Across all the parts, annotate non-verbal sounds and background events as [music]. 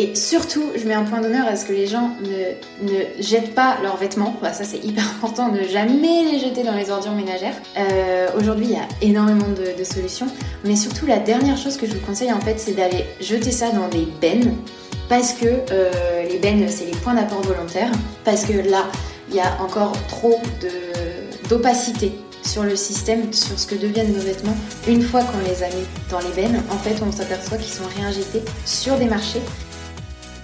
Et surtout, je mets un point d'honneur à ce que les gens ne, ne jettent pas leurs vêtements. Bah, ça, c'est hyper important, ne jamais les jeter dans les ordures ménagères. Euh, Aujourd'hui, il y a énormément de, solutions. Mais surtout, la dernière chose que je vous conseille, en fait, c'est d'aller jeter ça dans des bennes. Parce que euh, les bennes, c'est les points d'apport volontaires. Parce que là, il y a encore trop d'opacité sur le système, sur ce que deviennent nos vêtements. Une fois qu'on les a mis dans les bennes, en fait, on s'aperçoit qu'ils sont réinjectés sur des marchés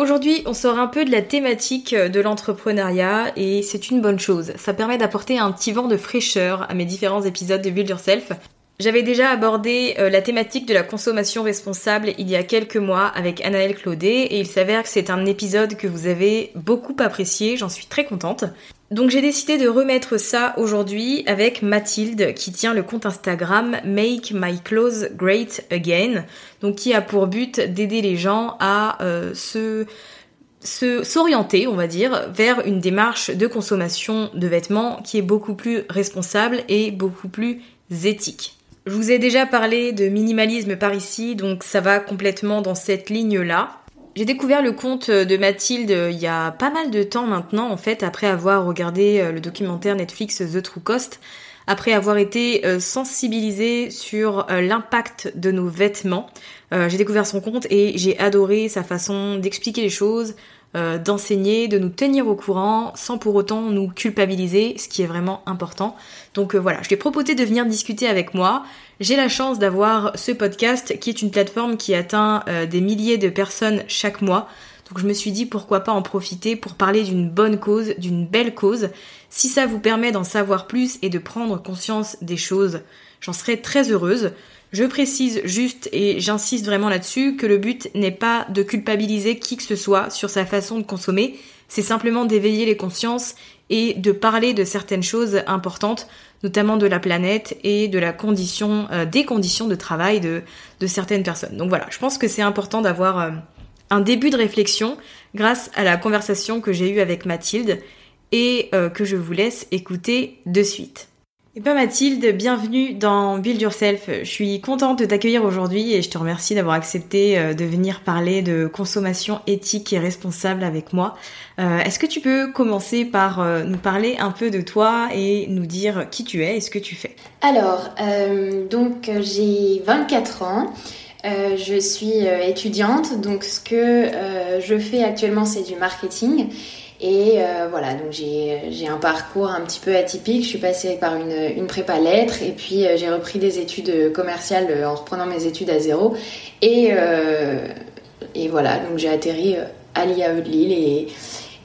Aujourd'hui, on sort un peu de la thématique de l'entrepreneuriat et c'est une bonne chose. Ça permet d'apporter un petit vent de fraîcheur à mes différents épisodes de Build Yourself. J'avais déjà abordé euh, la thématique de la consommation responsable il y a quelques mois avec Anaëlle Claudet et il s'avère que c'est un épisode que vous avez beaucoup apprécié, j'en suis très contente. Donc j'ai décidé de remettre ça aujourd'hui avec Mathilde qui tient le compte Instagram Make My Clothes Great Again, donc qui a pour but d'aider les gens à euh, se s'orienter, on va dire, vers une démarche de consommation de vêtements qui est beaucoup plus responsable et beaucoup plus éthique. Je vous ai déjà parlé de minimalisme par ici, donc ça va complètement dans cette ligne-là. J'ai découvert le compte de Mathilde il y a pas mal de temps maintenant, en fait, après avoir regardé euh, le documentaire Netflix The True Cost, après avoir été euh, sensibilisée sur euh, l'impact de nos vêtements. J'ai découvert son compte et j'ai adoré sa façon d'expliquer les choses, d'enseigner, de nous tenir au courant sans pour autant nous culpabiliser, ce qui est vraiment important. Donc voilà, je lui ai proposé de venir discuter avec moi. J'ai la chance d'avoir ce podcast qui est une plateforme qui atteint euh, des milliers de personnes chaque mois. Donc je me suis dit pourquoi pas en profiter pour parler d'une bonne cause, d'une belle cause. Si ça vous permet d'en savoir plus et de prendre conscience des choses, j'en serais très heureuse. Je précise juste et j'insiste vraiment là-dessus que le but n'est pas de culpabiliser qui que ce soit sur sa façon de consommer, c'est simplement d'éveiller les consciences et de parler de certaines choses importantes notamment de la planète et de la condition, euh, des conditions de travail de, de, certaines personnes. Donc voilà, je pense que c'est important d'avoir euh, un début de réflexion grâce à la conversation que j'ai eue avec Mathilde et euh, que je vous laisse écouter de suite. Eh bien Mathilde, bienvenue dans Build Yourself. Je suis contente de t'accueillir aujourd'hui et je te remercie d'avoir accepté euh, de venir parler de consommation éthique et responsable avec moi. Euh, est-ce que tu peux commencer par euh, nous parler un peu de toi et nous dire qui tu es et ce que tu fais? Alors, donc j'ai 24 ans. je suis étudiante, donc ce que je fais actuellement c'est du marketing Et euh, voilà, donc j'ai un parcours un petit peu atypique. Je suis passée par une, une prépa lettres et puis euh, j'ai repris des études commerciales euh, en reprenant mes études à zéro. Et, et voilà, donc j'ai atterri à l'IAE de Lille et,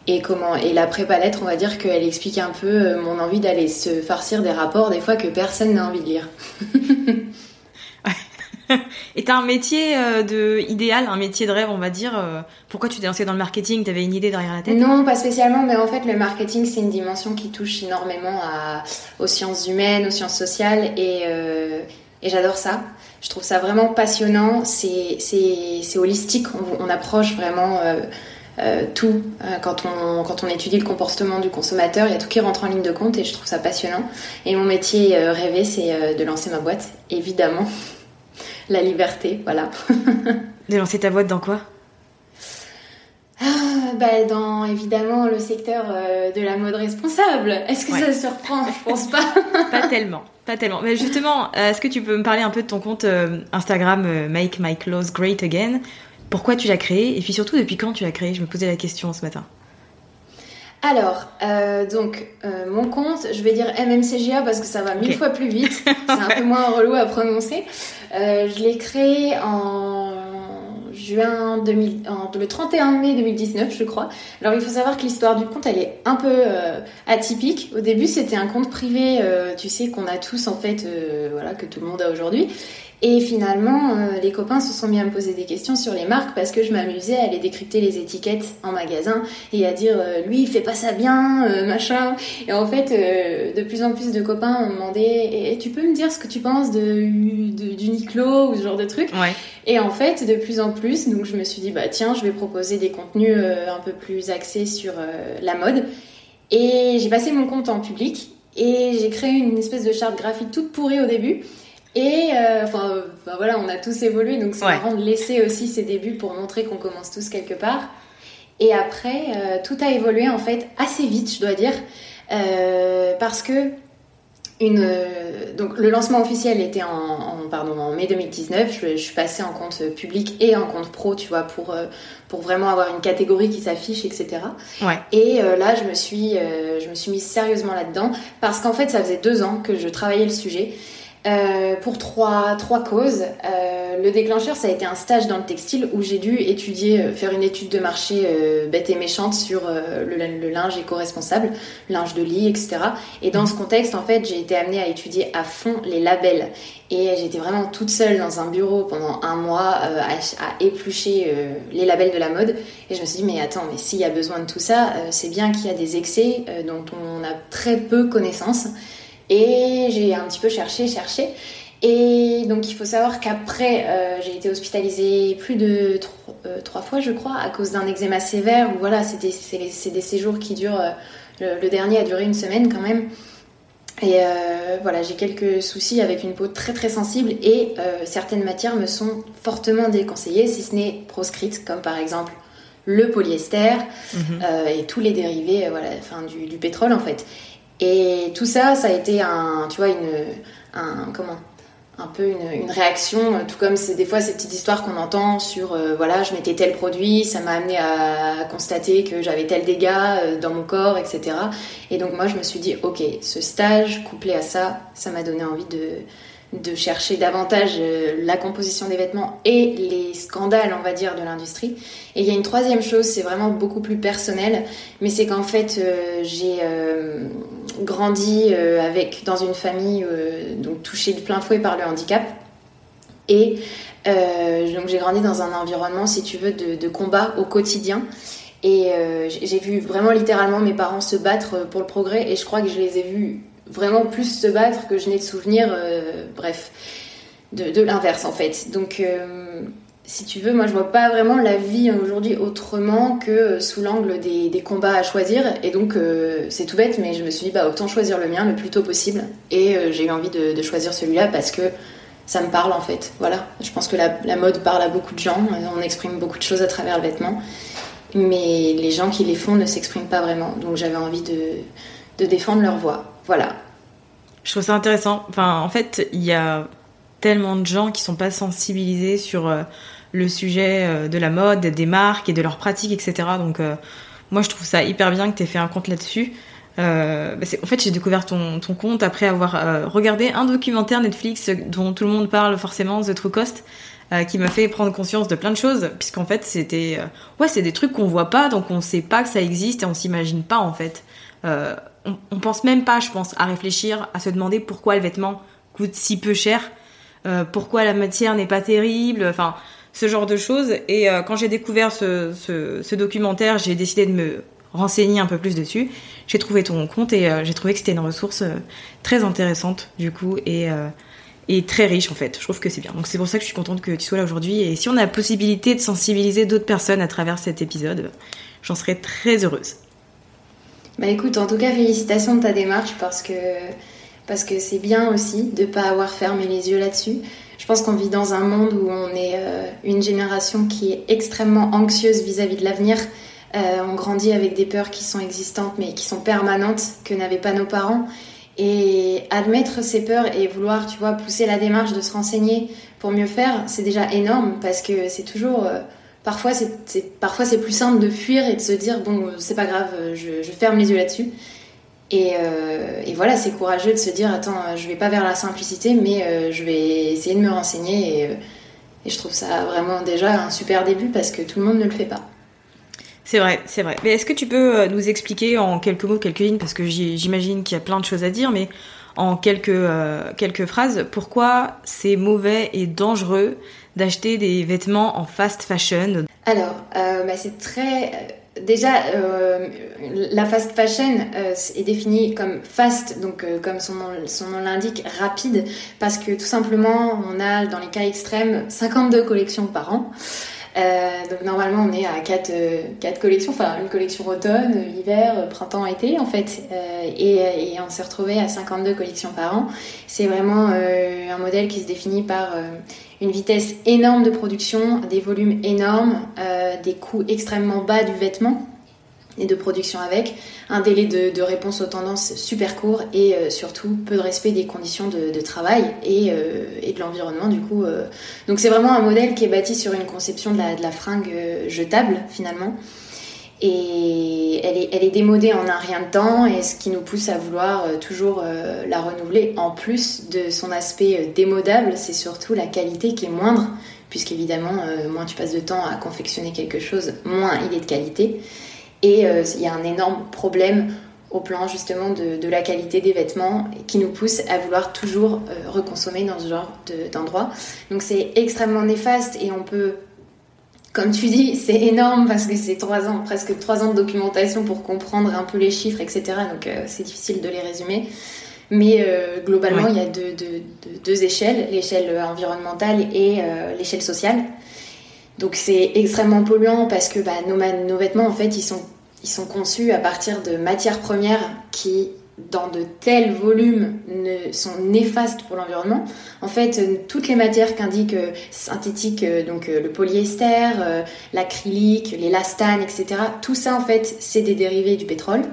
et comment et la prépa lettres, on va dire qu'elle explique un peu mon envie d'aller se farcir des rapports des fois que personne n'a envie de lire. [laughs] [laughs] Et t'as un métier euh, idéal, un métier de rêve, on va dire. Euh, pourquoi tu t'es lancé dans le marketing? T'avais une idée derrière la tête? Non, pas spécialement, mais en fait, le marketing, c'est une dimension qui touche énormément aux sciences humaines, aux sciences sociales, et, euh, et j'adore ça. Je trouve ça vraiment passionnant. C'est, holistique. On, approche vraiment tout quand on étudie le comportement du consommateur. Il y a tout qui rentre en ligne de compte, et je trouve ça passionnant. Et mon métier rêvé, c'est de lancer ma boîte, évidemment la liberté, voilà. [laughs] de lancer ta boîte dans quoi? Ah, bah dans évidemment le secteur euh, de la mode responsable. Est-ce que ça surprend? Je pense pas. [laughs] pas tellement, pas tellement. Mais justement, euh, est-ce que tu peux me parler un peu de ton compte euh, Instagram Make My Clothes Great Again? Pourquoi tu l'as créé? Et puis surtout, depuis quand tu l'as créé? Je me posais la question ce matin. Alors, euh, donc, euh, mon compte, je vais dire MMCGA parce que ça va mille fois plus vite. [laughs] C'est un peu moins relou à prononcer. Euh, je l'ai créé en juin 2000, le 31 mai 2019, je crois. Alors, il faut savoir que l'histoire du compte, elle est un peu atypique. Au début, c'était un compte privé, tu sais, qu'on a tous en fait, voilà, que tout le monde a aujourd'hui. Et finalement, euh, les copains se sont mis à me poser des questions sur les marques parce que je m'amusais à aller décrypter les étiquettes en magasin et à dire euh, lui il fait pas ça bien, euh, machin. Et en fait, de plus en plus de copains m'ont demandé tu peux me dire ce que tu penses de, de d'Uniqlo ou ce genre de truc? Et en fait, de plus en plus, donc je me suis dit bah tiens, je vais proposer des contenus un peu plus axés sur la mode. Et j'ai passé mon compte en public et j'ai créé une espèce de charte graphique toute pourrie au début. Et euh, enfin, voilà, on a tous évolué, donc c'est marrant de laisser aussi ses débuts pour montrer qu'on commence tous quelque part. Et après, euh, tout a évolué en fait assez vite, je dois dire, euh, parce que une, donc le lancement officiel était en, pardon, en mai 2019. Je, je, suis passée en compte public et en compte pro, tu vois, pour, pour vraiment avoir une catégorie qui s'affiche, etc. Ouais. Et là, je me suis, je me suis mise sérieusement là-dedans parce qu'en fait, ça faisait deux ans que je travaillais le sujet euh, pour trois, trois causes. Euh, le déclencheur, ça a été un stage dans le textile où j'ai dû étudier, euh, faire une étude de marché bête et méchante sur le, le, linge éco-responsable, linge de lit, etc. Et dans ce contexte, en fait, j'ai été amenée à étudier à fond les labels. Et j'étais vraiment toute seule dans un bureau pendant un mois à, à, éplucher les labels de la mode. Et je me suis dit, mais attends, mais s'il y a besoin de tout ça, c'est bien qu'il y a des excès dont on a très peu connaissance. Et j'ai un petit peu cherché, cherché. Et donc il faut savoir qu'après, euh, j'ai été hospitalisée plus de euh, trois fois, je crois, à cause d'un eczéma sévère. Où voilà, c'est des, des, séjours qui durent. Euh, le, dernier a duré une semaine quand même. Et voilà, j'ai quelques soucis avec une peau très très sensible et certaines matières me sont fortement déconseillées, si ce n'est proscrites, comme par exemple le polyester mhm. et tous les dérivés voilà, enfin, du, du pétrole en fait. Et tout ça, ça a été un, tu vois, une, un, comment, un peu une, réaction, tout comme c'est des fois ces petites histoires qu'on entend sur, euh, voilà, je mettais tel produit, ça m'a amené à constater que j'avais tel dégât euh, dans mon corps, etc. Et donc moi, je me suis dit, ok, ce stage couplé à ça, ça m'a donné envie de, de chercher davantage euh, la composition des vêtements et les scandales, on va dire, de l'industrie. Et il y a une troisième chose, c'est vraiment beaucoup plus personnel, mais c'est qu'en fait, euh, j'ai euh, grandi avec dans une famille donc touchée de plein fouet par le handicap. Et donc j'ai grandi dans un environnement, si tu veux, de, de combat au quotidien. Et j'ai vu vraiment littéralement mes parents se battre pour le progrès et je crois que je les ai vus vraiment plus se battre que je n'ai de souvenirs, euh, bref, de, l'inverse en fait. Donc, euh, si tu veux, moi je vois pas vraiment la vie aujourd'hui autrement que sous l'angle des, combats à choisir. Et donc, euh, c'est tout bête, mais je me suis dit, bah autant choisir le mien le plus tôt possible. Et j'ai eu envie de, choisir celui-là parce que ça me parle en fait. Voilà, je pense que la, mode parle à beaucoup de gens, on exprime beaucoup de choses à travers le vêtement. Mais les gens qui les font ne s'expriment pas vraiment. Donc j'avais envie de défendre leur voix. Voilà. Je trouve ça intéressant. Enfin, en fait, il y a tellement de gens qui sont pas sensibilisés sur euh, le sujet euh, de la mode, des marques et de leurs pratiques, etc. Donc, euh, moi, je trouve ça hyper bien que tu aies fait un compte là-dessus. Bah, en fait, j'ai découvert ton, compte après avoir regardé un documentaire Netflix dont tout le monde parle forcément, The True Cost, qui m'a fait prendre conscience de plein de choses, puisqu'en fait, c'était, ouais, c'est des trucs qu'on voit pas, donc on sait pas que ça existe et on s'imagine pas en fait. Euh, on, pense même pas, je pense, à réfléchir, à se demander pourquoi le vêtement coûte si peu cher, pourquoi la matière n'est pas terrible, enfin, ce genre de choses. Et quand j'ai découvert ce, documentaire, j'ai décidé de me renseigner un peu plus dessus. J'ai trouvé ton compte et euh, j'ai trouvé que c'était une ressource euh, très intéressante du coup et, euh, et très riche en fait. Je trouve que c'est bien. Donc c'est pour ça que je suis contente que tu sois là aujourd'hui et si on a la possibilité de sensibiliser d'autres personnes à travers cet épisode, j'en serais très heureuse. Bah écoute, en tout cas félicitations de ta démarche parce que c'est bien aussi de pas avoir fermé les yeux là-dessus. Je pense qu'on vit dans un monde où on est une génération qui est extrêmement anxieuse vis-à-vis -vis de l'avenir euh, on grandit avec des peurs qui sont existantes mais qui sont permanentes, que n'avaient pas nos parents. Et admettre ces peurs et vouloir, tu vois, pousser la démarche de se renseigner pour mieux faire, c'est déjà énorme parce que c'est toujours. Euh, parfois, c'est parfois c'est plus simple de fuir et de se dire bon, c'est pas grave, je, ferme les yeux là-dessus. Et, euh, et, voilà, c'est courageux de se dire attends, je vais pas vers la simplicité, mais je vais essayer de me renseigner. Et, je trouve ça vraiment déjà un super début parce que tout le monde ne le fait pas. C'est vrai, c'est vrai. Mais est-ce que tu peux euh, nous expliquer en quelques mots, quelques lignes, parce que j'imagine qu'il y a plein de choses à dire, mais en quelques, euh, quelques phrases, pourquoi c'est mauvais et dangereux d'acheter des vêtements en fast fashion Alors, euh, bah c'est très... Déjà, la fast fashion est définie comme fast, donc comme son nom, son nom l'indique, rapide, parce que tout simplement, on a dans les cas extrêmes 52 collections par an. Euh, donc normalement on est à 4, euh, quatre collections, enfin une collection automne, hiver, printemps, été en fait, euh, et, et, on s'est retrouvé à 52 collections par an. C'est vraiment un modèle qui se définit par une vitesse énorme de production, des volumes énormes, des coûts extrêmement bas du vêtement et de production avec, un délai de, réponse aux tendances super court et euh, surtout peu de respect des conditions de, travail et, euh, et de l'environnement du coup. Euh. Donc c'est vraiment un modèle qui est bâti sur une conception de la fringue jetable finalement. Et elle est, démodée en un rien de temps et ce qui nous pousse à vouloir toujours la renouveler. En plus de son aspect démodable, c'est surtout la qualité qui est moindre, puisqu'évidemment, moins tu passes de temps à confectionner quelque chose, moins il est de qualité. Et euh, il y a un énorme problème au plan justement de, la qualité des vêtements qui nous pousse à vouloir toujours euh, reconsommer dans ce genre d'endroit. Donc c'est extrêmement néfaste et on peut, comme tu dis, c'est énorme parce que c'est trois ans, presque trois ans de documentation pour comprendre un peu les chiffres, etc. Donc euh, c'est difficile de les résumer. Mais globalement, il y a deux, échelles, l'échelle environnementale et l'échelle sociale. Donc c'est extrêmement polluant parce que bah, nos, nos, vêtements, en fait, ils sont, ils sont conçus à partir de matières premières qui, dans de tels volumes, sont néfastes pour l'environnement. En fait, toutes les matières qu'indiquent euh, synthétiques, euh, donc euh, le polyester, l'acrylique, l'élastane, etc., tout ça, en fait, c'est des dérivés du pétrole.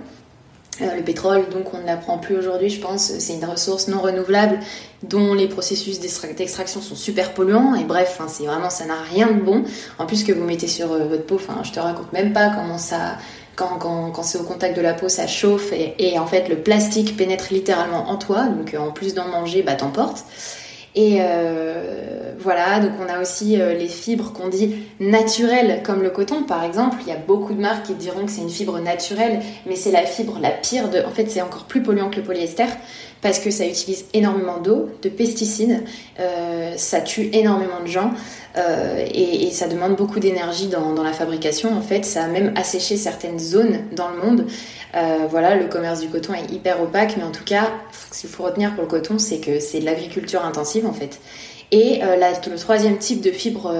Euh, le pétrole, donc on ne l'apprend plus aujourd'hui, je pense, c'est une ressource non renouvelable dont les processus d'extraction sont super polluants. Et bref, c'est vraiment, ça n'a rien de bon. En plus que vous mettez sur euh, votre peau, enfin, je te raconte même pas comment ça, quand, c'est au contact de la peau, ça chauffe et, en fait le plastique pénètre littéralement en toi. Donc en plus d'en manger, bah t'emportes. Et euh, voilà, donc on a aussi euh, les fibres qu'on dit naturelles, comme le coton par exemple. Il y a beaucoup de marques qui diront que c'est une fibre naturelle, mais c'est la fibre la pire de. En fait, c'est encore plus polluant que le polyester parce que ça utilise énormément d'eau, de pesticides, euh, ça tue énormément de gens euh, et, ça demande beaucoup d'énergie dans, la fabrication. En fait, ça a même asséché certaines zones dans le monde. Euh, voilà, le commerce du coton est hyper opaque, mais en tout cas, ce qu'il faut retenir pour le coton, c'est que c'est de l'agriculture intensive en fait. Et le troisième type de fibre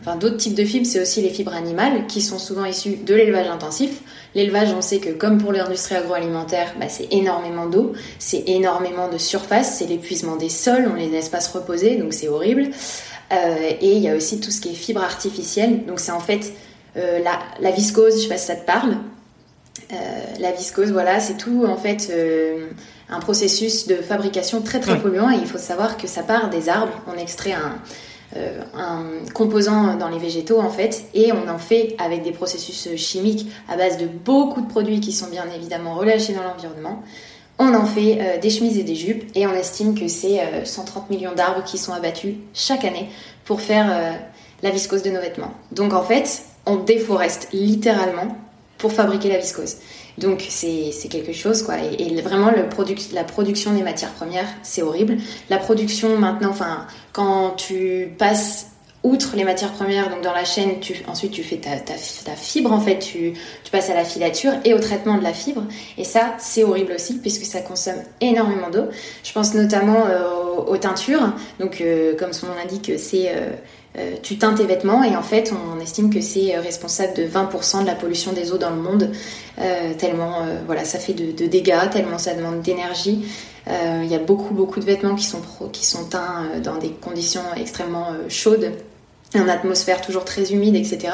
Enfin, d'autres types de fibres, c'est aussi les fibres animales qui sont souvent issues de l'élevage intensif. L'élevage, on sait que comme pour l'industrie agroalimentaire, bah, c'est énormément d'eau, c'est énormément de surface, c'est l'épuisement des sols, on les laisse pas se reposer, donc c'est horrible. Euh, et il y a aussi tout ce qui est fibres artificielles, donc c'est en fait euh, la, viscose, je sais pas si ça te parle. Euh, la viscose, voilà, c'est tout en fait un processus de fabrication très très polluant et il faut savoir que ça part des arbres. On extrait un, un composant dans les végétaux en fait, et on en fait avec des processus chimiques à base de beaucoup de produits qui sont bien évidemment relâchés dans l'environnement. On en fait des chemises et des jupes, et on estime que c'est 130 millions d'arbres qui sont abattus chaque année pour faire la viscose de nos vêtements. Donc en fait, on déforeste littéralement pour fabriquer la viscose. Donc c'est quelque chose quoi. Et, vraiment le la production des matières premières, c'est horrible. La production maintenant, enfin quand tu passes outre les matières premières, donc dans la chaîne, tu, ensuite tu fais ta, ta, fibre en fait, tu, tu, passes à la filature et au traitement de la fibre. Et ça, c'est horrible aussi puisque ça consomme énormément d'eau. Je pense notamment euh, aux, teintures. Donc euh, comme son nom l'indique, c'est euh, tu teintes tes vêtements et en fait on estime que c'est euh, responsable de 20% de la pollution des eaux dans le monde. Euh, tellement voilà ça fait de, dégâts tellement ça demande d'énergie. Il y a beaucoup beaucoup de vêtements qui sont qui sont teints dans des conditions extrêmement chaudes en atmosphère toujours très humide etc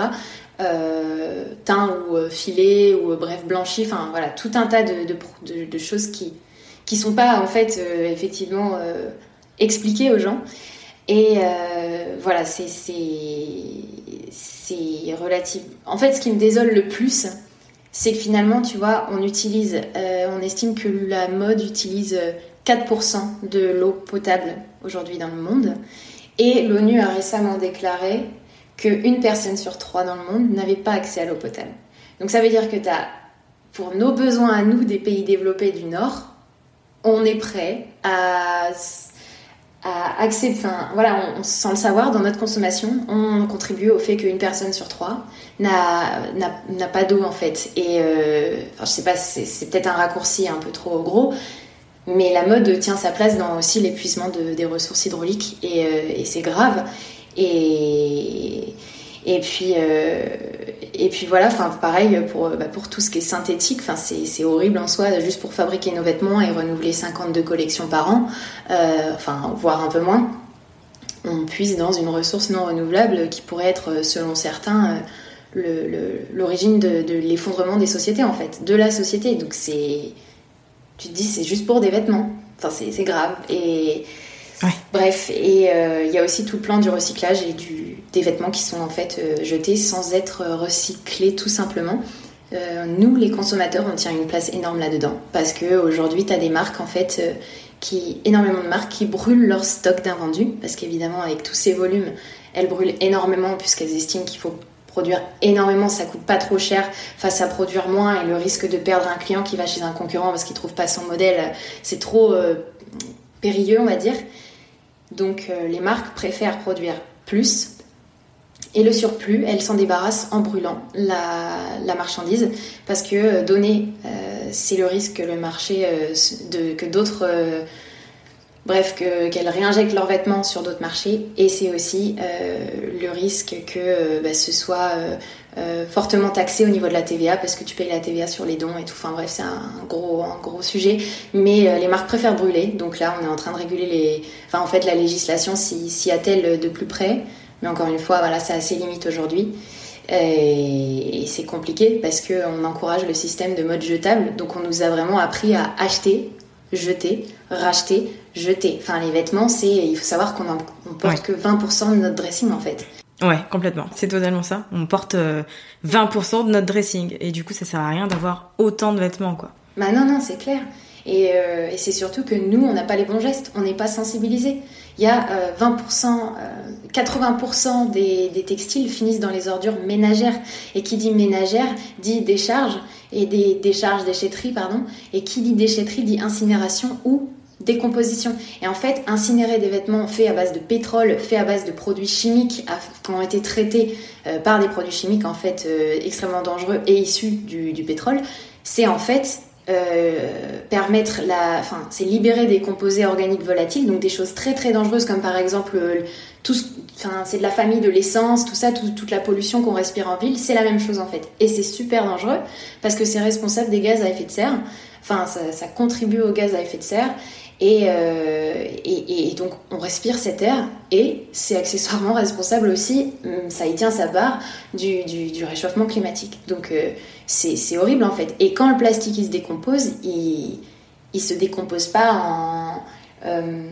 teint ou filé ou bref blanchi enfin voilà tout un tas de, de, choses qui qui sont pas en fait effectivement expliquées aux gens et euh, voilà, c'est relatif. En fait, ce qui me désole le plus, c'est que finalement, tu vois, on utilise, euh, on estime que la mode utilise 4% de l'eau potable aujourd'hui dans le monde. Et l'ONU a récemment déclaré qu'une personne sur trois dans le monde n'avait pas accès à l'eau potable. Donc ça veut dire que tu as, pour nos besoins à nous, des pays développés du Nord, on est prêt à à enfin voilà, sans le savoir, dans notre consommation, on contribue au fait qu'une personne sur trois n'a pas d'eau en fait. Et euh, enfin, je sais pas, c'est peut-être un raccourci un peu trop gros, mais la mode tient sa place dans aussi l'épuisement de, des ressources hydrauliques et, euh, et c'est grave. Et, et puis, euh, et puis voilà, enfin pareil pour, bah, pour tout ce qui est synthétique, enfin c'est horrible en soi, juste pour fabriquer nos vêtements et renouveler 52 collections par an, euh, enfin voire un peu moins, on puise dans une ressource non renouvelable qui pourrait être, selon certains, euh, l'origine de, de l'effondrement des sociétés en fait, de la société. Donc c'est, tu te dis c'est juste pour des vêtements, enfin c'est grave. Et Bref, et euh, il y a aussi tout le plan du recyclage et du, des vêtements qui sont en fait euh, jetés sans être recyclés tout simplement. Euh, nous, les consommateurs, on tient une place énorme là-dedans parce que aujourd'hui, tu as des marques en fait qui énormément de marques qui brûlent leur stock d'invendus parce qu'évidemment, avec tous ces volumes, elles brûlent énormément puisqu'elles estiment qu'il faut produire énormément, ça coûte pas trop cher face à produire moins et le risque de perdre un client qui va chez un concurrent parce qu'il trouve pas son modèle, c'est trop périlleux, on va dire. Donc euh, les marques préfèrent produire plus et le surplus, elles s'en débarrassent en brûlant la, marchandise parce que euh, donner, euh, c'est le risque que le marché, de, que d'autres, bref, qu'elles réinjectent leurs vêtements sur d'autres marchés et c'est aussi le risque que bah, ce soit euh, fortement taxé au niveau de la TVA parce que tu payes la TVA sur les dons et tout. Enfin bref, c'est un gros, un gros sujet. Mais euh, les marques préfèrent brûler. Donc là, on est en train de réguler les. Enfin, en fait, la législation s'y attelle de plus près. Mais encore une fois, voilà, ça a ses limites aujourd'hui. Et, c'est compliqué parce qu'on encourage le système de mode jetable. Donc on nous a vraiment appris à acheter, jeter, racheter, jeter. Enfin, les vêtements, c'est. Il faut savoir qu'on on porte que 20% de notre dressing en fait. Ouais, complètement. C'est totalement ça. On porte 20% euh, de notre dressing. Et du coup, ça sert à rien d'avoir autant de vêtements, quoi. Bah non, non, c'est clair. Et, euh, et c'est surtout que nous, on n'a pas les bons gestes. On n'est pas sensibilisés. Il y a 20%, euh, 80% des, textiles finissent dans les ordures ménagères. Et qui dit ménagère dit décharge et des décharges, déchetterie, pardon. Et qui dit déchetterie dit incinération ou décomposition. Et en fait, incinérer des vêtements faits à base de pétrole, faits à base de produits chimiques qui ont été traités euh, par des produits chimiques en fait euh, extrêmement dangereux et issus du, pétrole, c'est en fait euh, permettre la, enfin, c'est libérer des composés organiques volatiles, donc des choses très très dangereuses comme par exemple tout, enfin, c'est de la famille de l'essence, tout ça, toute la pollution qu'on respire en ville, c'est la même chose en fait. Et c'est super dangereux parce que c'est responsable des gaz à effet de serre. Enfin, ça, ça contribue aux gaz à effet de serre euh, et, et, donc on respire cet air et c'est accessoirement responsable aussi, hum, ça y tient sa part, du, du, réchauffement climatique. Donc euh, c'est horrible en fait. Et quand le plastique il se décompose, il, il se décompose pas en... Euh,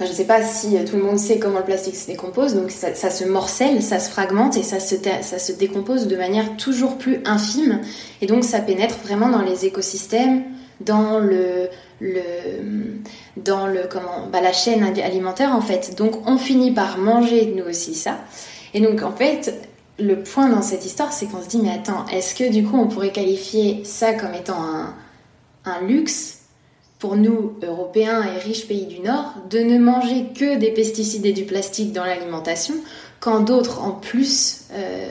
je ne sais pas si tout le monde sait comment le plastique se décompose, donc ça, se morcelle, ça se fragmente et ça se, ça se décompose de manière toujours plus infime. Et donc ça pénètre vraiment dans les écosystèmes, dans le, dans bah, la chaîne alimentaire en fait. Donc on finit par manger nous aussi ça. Et donc en fait le point dans cette histoire c'est qu'on se dit mais attends est-ce que du coup on pourrait qualifier ça comme étant un, un luxe pour nous, Européens et riches pays du Nord, de ne manger que des pesticides et du plastique dans l'alimentation, quand d'autres, en plus euh,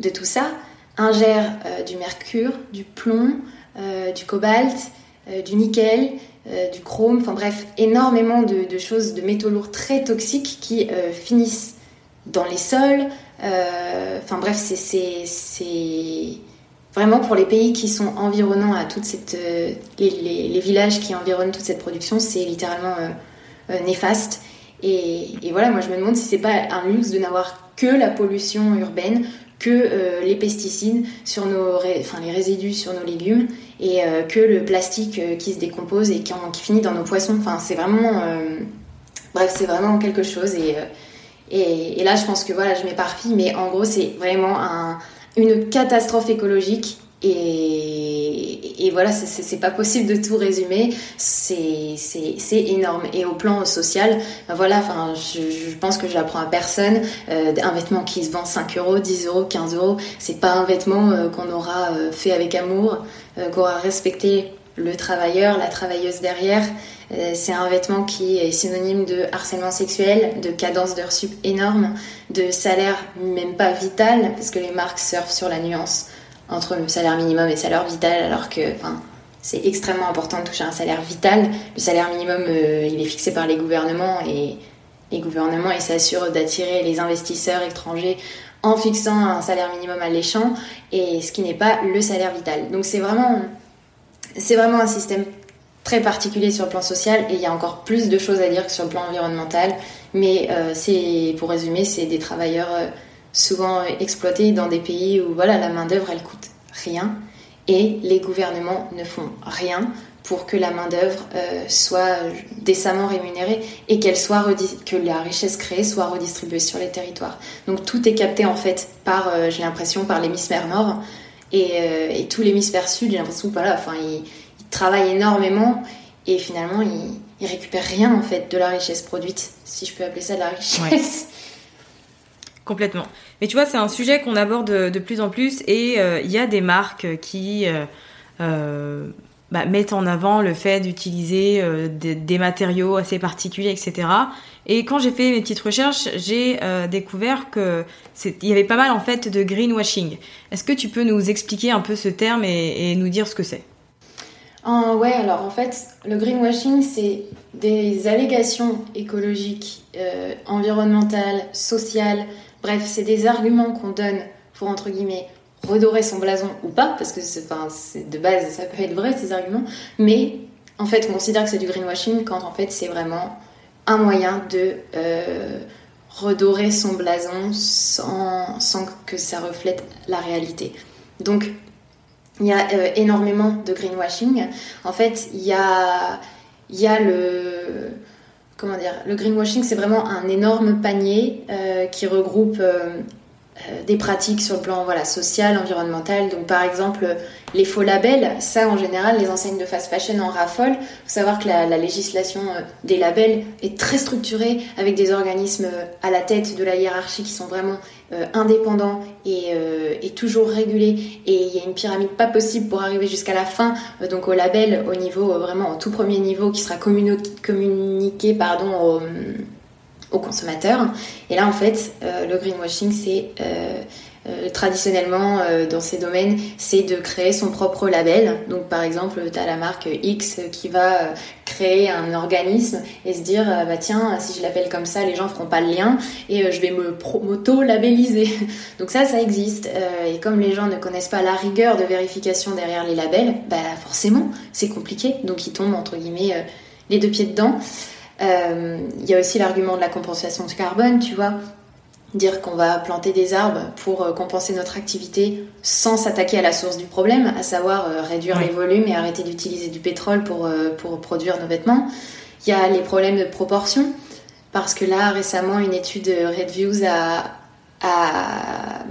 de tout ça, ingèrent euh, du mercure, du plomb, euh, du cobalt, du nickel, du chrome, enfin bref, énormément de, choses, de métaux lourds très toxiques qui finissent dans les sols. Enfin bref, c'est Vraiment, pour les pays qui sont environnants à toute cette. Euh, les, villages qui environnent toute cette production, c'est littéralement euh, euh, néfaste. Et, voilà, moi je me demande si c'est pas un luxe de n'avoir que la pollution urbaine, que les pesticides sur nos, enfin les résidus sur nos légumes et que le plastique qui se décompose et qui, qui, finit dans nos poissons. Enfin, c'est vraiment, bref, c'est vraiment quelque chose. Et, et, et, là, je pense que voilà, je m'éparpille, mais en gros, c'est vraiment un, une catastrophe écologique et, et, voilà, c'est pas possible de tout résumer. C'est énorme. Et au plan social, ben voilà, enfin, je, pense que j'apprends à personne. Euh, un vêtement qui se vend 5 euros, 10 euros, 15 euros, c'est pas un vêtement euh, qu'on aura euh, fait avec amour, qu'on aura respecté le travailleur, la travailleuse derrière. C'est un vêtement qui est synonyme de harcèlement sexuel, de cadence d'heures sup énorme, de salaire même pas vital, parce que les marques surfent sur la nuance entre le salaire minimum et salaire vital, alors que c'est extrêmement important de toucher un salaire vital. Le salaire minimum, euh, il est fixé par les gouvernements et les gouvernements s'assurent d'attirer les investisseurs étrangers en fixant un salaire minimum alléchant, et ce qui n'est pas le salaire vital. Donc c'est vraiment, c'est vraiment un système très particulier sur le plan social et il y a encore plus de choses à dire que sur le plan environnemental. Mais euh, c'est, pour résumer, c'est des travailleurs euh, souvent exploités dans des pays où voilà, la main-d'œuvre elle coûte rien et les gouvernements ne font rien pour que la main-d'œuvre euh, soit décemment rémunérée et qu'elle soit que la richesse créée soit redistribuée sur les territoires. Donc tout est capté en fait par, j'ai l'impression, par l'hémisphère nord et, et tout l'hémisphère sud, j'ai l'impression voilà, enfin, ils, travaille énormément et finalement il, il, récupère rien en fait de la richesse produite, si je peux appeler ça de la richesse. Complètement. Mais tu vois, c'est un sujet qu'on aborde de plus en plus et euh, il y a des marques qui euh, euh, bah, mettent en avant le fait d'utiliser des, matériaux assez particuliers, etc. Et quand j'ai fait mes petites recherches, j'ai découvert que il y avait pas mal en fait de greenwashing. Est-ce que tu peux nous expliquer un peu ce terme et nous dire ce que c'est? Ouais, alors en fait, le greenwashing, c'est des allégations écologiques, euh, environnementales, sociales, bref, c'est des arguments qu'on donne pour, entre guillemets, redorer son blason ou pas, parce que de base, ça peut être vrai, ces arguments, mais en fait, on considère que c'est du greenwashing quand en fait, c'est vraiment un moyen de euh, redorer son blason sans, sans que ça reflète la réalité. Donc, il y a euh, énormément de greenwashing. En fait, il y a, le comment dire, le greenwashing, c'est vraiment un énorme panier euh, qui regroupe euh, des pratiques sur le plan voilà, social, environnemental. Donc par exemple, les faux labels, ça en général, les enseignes de fast fashion en raffolent. Il faut savoir que la, législation euh, des labels est très structurée avec des organismes euh, à la tête de la hiérarchie qui sont vraiment indépendants et, toujours régulés. Et il y a une pyramide pas possible pour arriver jusqu'à la fin, donc au label, au niveau vraiment au tout premier niveau qui sera communiqué pardon, aux consommateurs. Et là, en fait, euh, le greenwashing, c'est euh, euh, traditionnellement dans ces domaines, c'est de créer son propre label. Donc, par exemple, tu as la marque X qui va créer un organisme et se dire, bah tiens, si je l'appelle comme ça, les gens feront pas le lien et je vais me moto-labelliser. [laughs] Donc ça, ça existe. et comme les gens ne connaissent pas la rigueur de vérification derrière les labels, bah forcément, c'est compliqué. Donc ils tombent entre guillemets les deux pieds dedans. Euh, il y a aussi l'argument de la compensation de carbone, tu vois. Dire qu'on va planter des arbres pour euh, compenser notre activité sans s'attaquer à la source du problème, à savoir euh, réduire les volumes et arrêter d'utiliser du pétrole pour, pour produire nos vêtements. Il y a les problèmes de proportion. parce que là, récemment, une étude Redviews a, a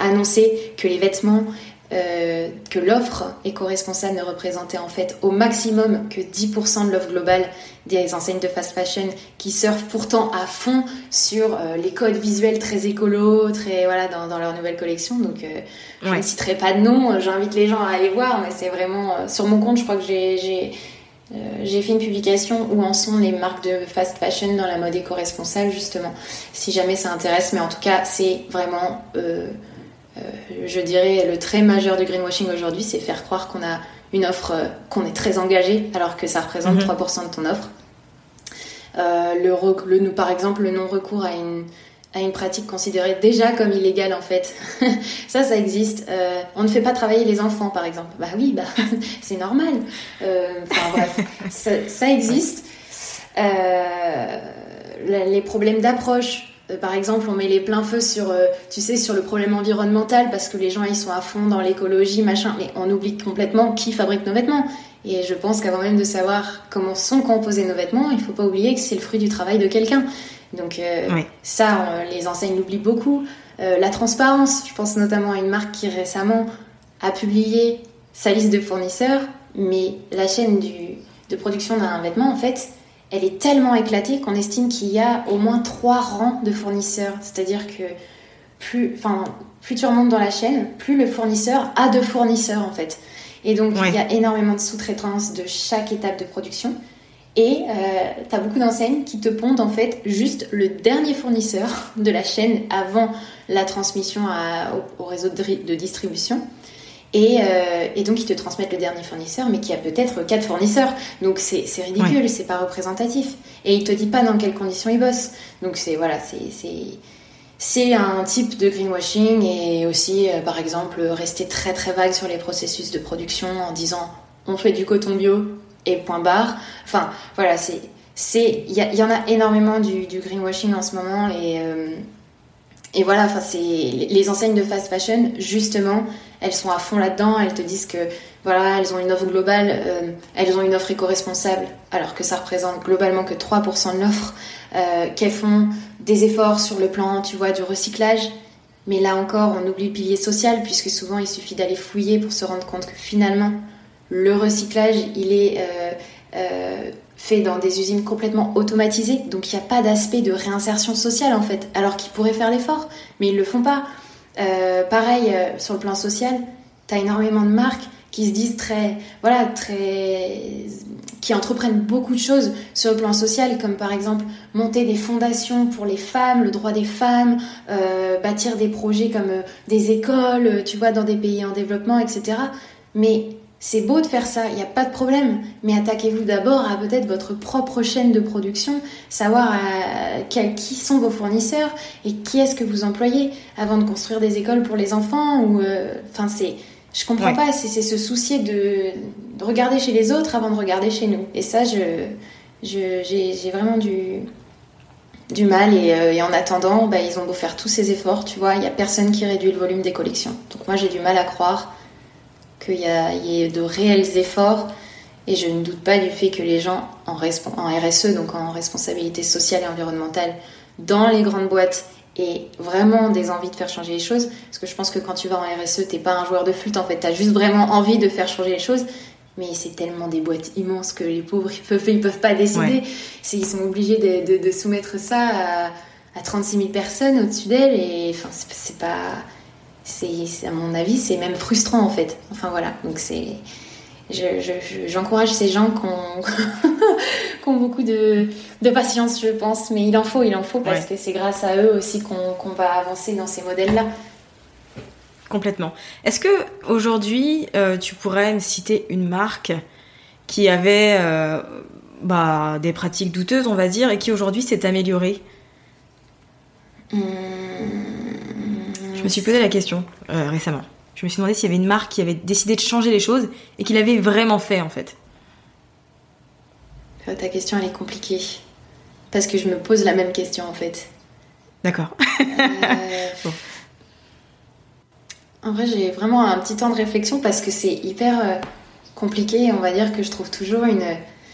annoncé que les vêtements euh, que l'offre éco-responsable ne représentait en fait au maximum que 10% de l'offre globale des enseignes de fast fashion qui surfent pourtant à fond sur euh, les codes visuels très écolo, très voilà dans, dans leur nouvelle collection. Donc euh, je ne citerai pas de nom, j'invite les gens à aller voir, mais c'est vraiment sur mon compte, je crois que j'ai j'ai fait une publication où en sont les marques de fast fashion dans la mode éco-responsable justement, si jamais ça intéresse. Mais en tout cas, c'est vraiment euh, je dirais, le trait majeur du greenwashing aujourd'hui, c'est faire croire qu'on a une offre, euh, qu'on est très engagé, alors que ça représente 3% mhm. de ton offre. Euh, le, le, par exemple, le non-recours à une, à une pratique considérée déjà comme illégale en fait. [laughs] ça, ça existe. on ne fait pas travailler les enfants par exemple. Bah oui, bah [laughs] c'est normal. Enfin bref, ça, ça existe. les problèmes d'approche, euh, par exemple, on met les pleins feux sur, euh, tu sais, sur le problème environnemental parce que les gens ils sont à fond dans l'écologie, machin, mais on oublie complètement qui fabrique nos vêtements. Et je pense qu'avant même de savoir comment sont composés nos vêtements, il faut pas oublier que c'est le fruit du travail de quelqu'un. Donc euh, ça, les enseignes l'oublient beaucoup. la transparence, je pense notamment à une marque qui récemment a publié sa liste de fournisseurs, mais la chaîne de production d'un vêtement, en fait, elle est tellement éclatée qu'on estime qu'il y a au moins trois rangs de fournisseurs. C'est-à-dire que plus, enfin, plus tu remontes dans la chaîne, plus le fournisseur a de fournisseurs en fait. Et donc il y a énormément de sous-traitance de chaque étape de production. Et euh, tu as beaucoup d'enseignes qui te pondent en fait juste le dernier fournisseur de la chaîne avant la transmission au, réseau de distribution. Euh, et, donc ils te transmettent le dernier fournisseur, mais qui a peut-être quatre fournisseurs. Donc c'est ridicule, c'est pas représentatif. Et il te dit pas dans quelles conditions il bosse. Donc c'est voilà, c'est un type de greenwashing et aussi euh, par exemple rester très très vague sur les processus de production en disant on fait du coton bio et point barre. Enfin voilà, c'est c'est il y, en a énormément du, greenwashing en ce moment et euh, et voilà, enfin c'est les enseignes de fast fashion justement elles sont à fond là-dedans, elles te disent que voilà, elles ont une offre globale, euh, elles ont une offre éco-responsable, alors que ça représente globalement que 3% de l'offre, euh, qu'elles font des efforts sur le plan, tu vois, du recyclage. Mais là encore, on oublie le pilier social, puisque souvent il suffit d'aller fouiller pour se rendre compte que finalement, le recyclage, il est euh, fait dans des usines complètement automatisées, donc il n'y a pas d'aspect de réinsertion sociale en fait, alors qu'ils pourraient faire l'effort, mais ils le font pas. Euh, pareil, euh, sur le plan social, tu as énormément de marques qui se disent très, voilà, très, qui entreprennent beaucoup de choses sur le plan social, comme par exemple monter des fondations pour les femmes, le droit des femmes, euh, bâtir des projets comme des écoles, tu vois, dans des pays en développement, etc. Mais c'est beau de faire ça, il n'y a pas de problème, mais attaquez-vous d'abord à peut-être votre propre chaîne de production, savoir à, qui sont vos fournisseurs et qui est-ce que vous employez avant de construire des écoles pour les enfants ou euh, enfin c'est je comprends pas, c'est se soucier de, regarder chez les autres avant de regarder chez nous. Et ça, je, j'ai vraiment du, du mal. Et, euh, en attendant, bah, ils ont beau faire tous ces efforts, tu vois, il n'y a personne qui réduit le volume des collections. Donc moi, j'ai du mal à croire qu'il y, ait de réels efforts. Et je ne doute pas du fait que les gens en, en RSE, donc en responsabilité sociale et environnementale, dans les grandes boîtes, aient vraiment des envies de faire changer les choses. Parce que je pense que quand tu vas en RSE, t'es pas un joueur de flûte, en fait, tu as juste vraiment envie de faire changer les choses. Mais c'est tellement des boîtes immenses que les pauvres, ils peuvent, ils peuvent pas décider. Ils sont obligés de, soumettre ça à, à 36 000 personnes au-dessus d'elles. Et enfin, c'est pas c'est à mon avis c'est même frustrant en fait. Enfin voilà. Donc c'est j'encourage ces gens qui ont, [laughs] beaucoup de, patience je pense. Mais il en faut il en faut parce que c'est grâce à eux aussi qu'on va avancer dans ces modèles là complètement. Est-ce que aujourd'hui euh, tu pourrais me citer une marque qui avait euh, bah, des pratiques douteuses on va dire et qui aujourd'hui s'est améliorée? Hum, je me suis posé la question euh, récemment. Je me suis demandé s'il y avait une marque qui avait décidé de changer les choses et qui l'avait vraiment fait en fait. Ta question elle est compliquée. Parce que je me pose la même question en fait. D'accord. Euh, [laughs] en vrai, j'ai vraiment un petit temps de réflexion parce que c'est hyper euh, compliqué. On va dire que je trouve toujours une.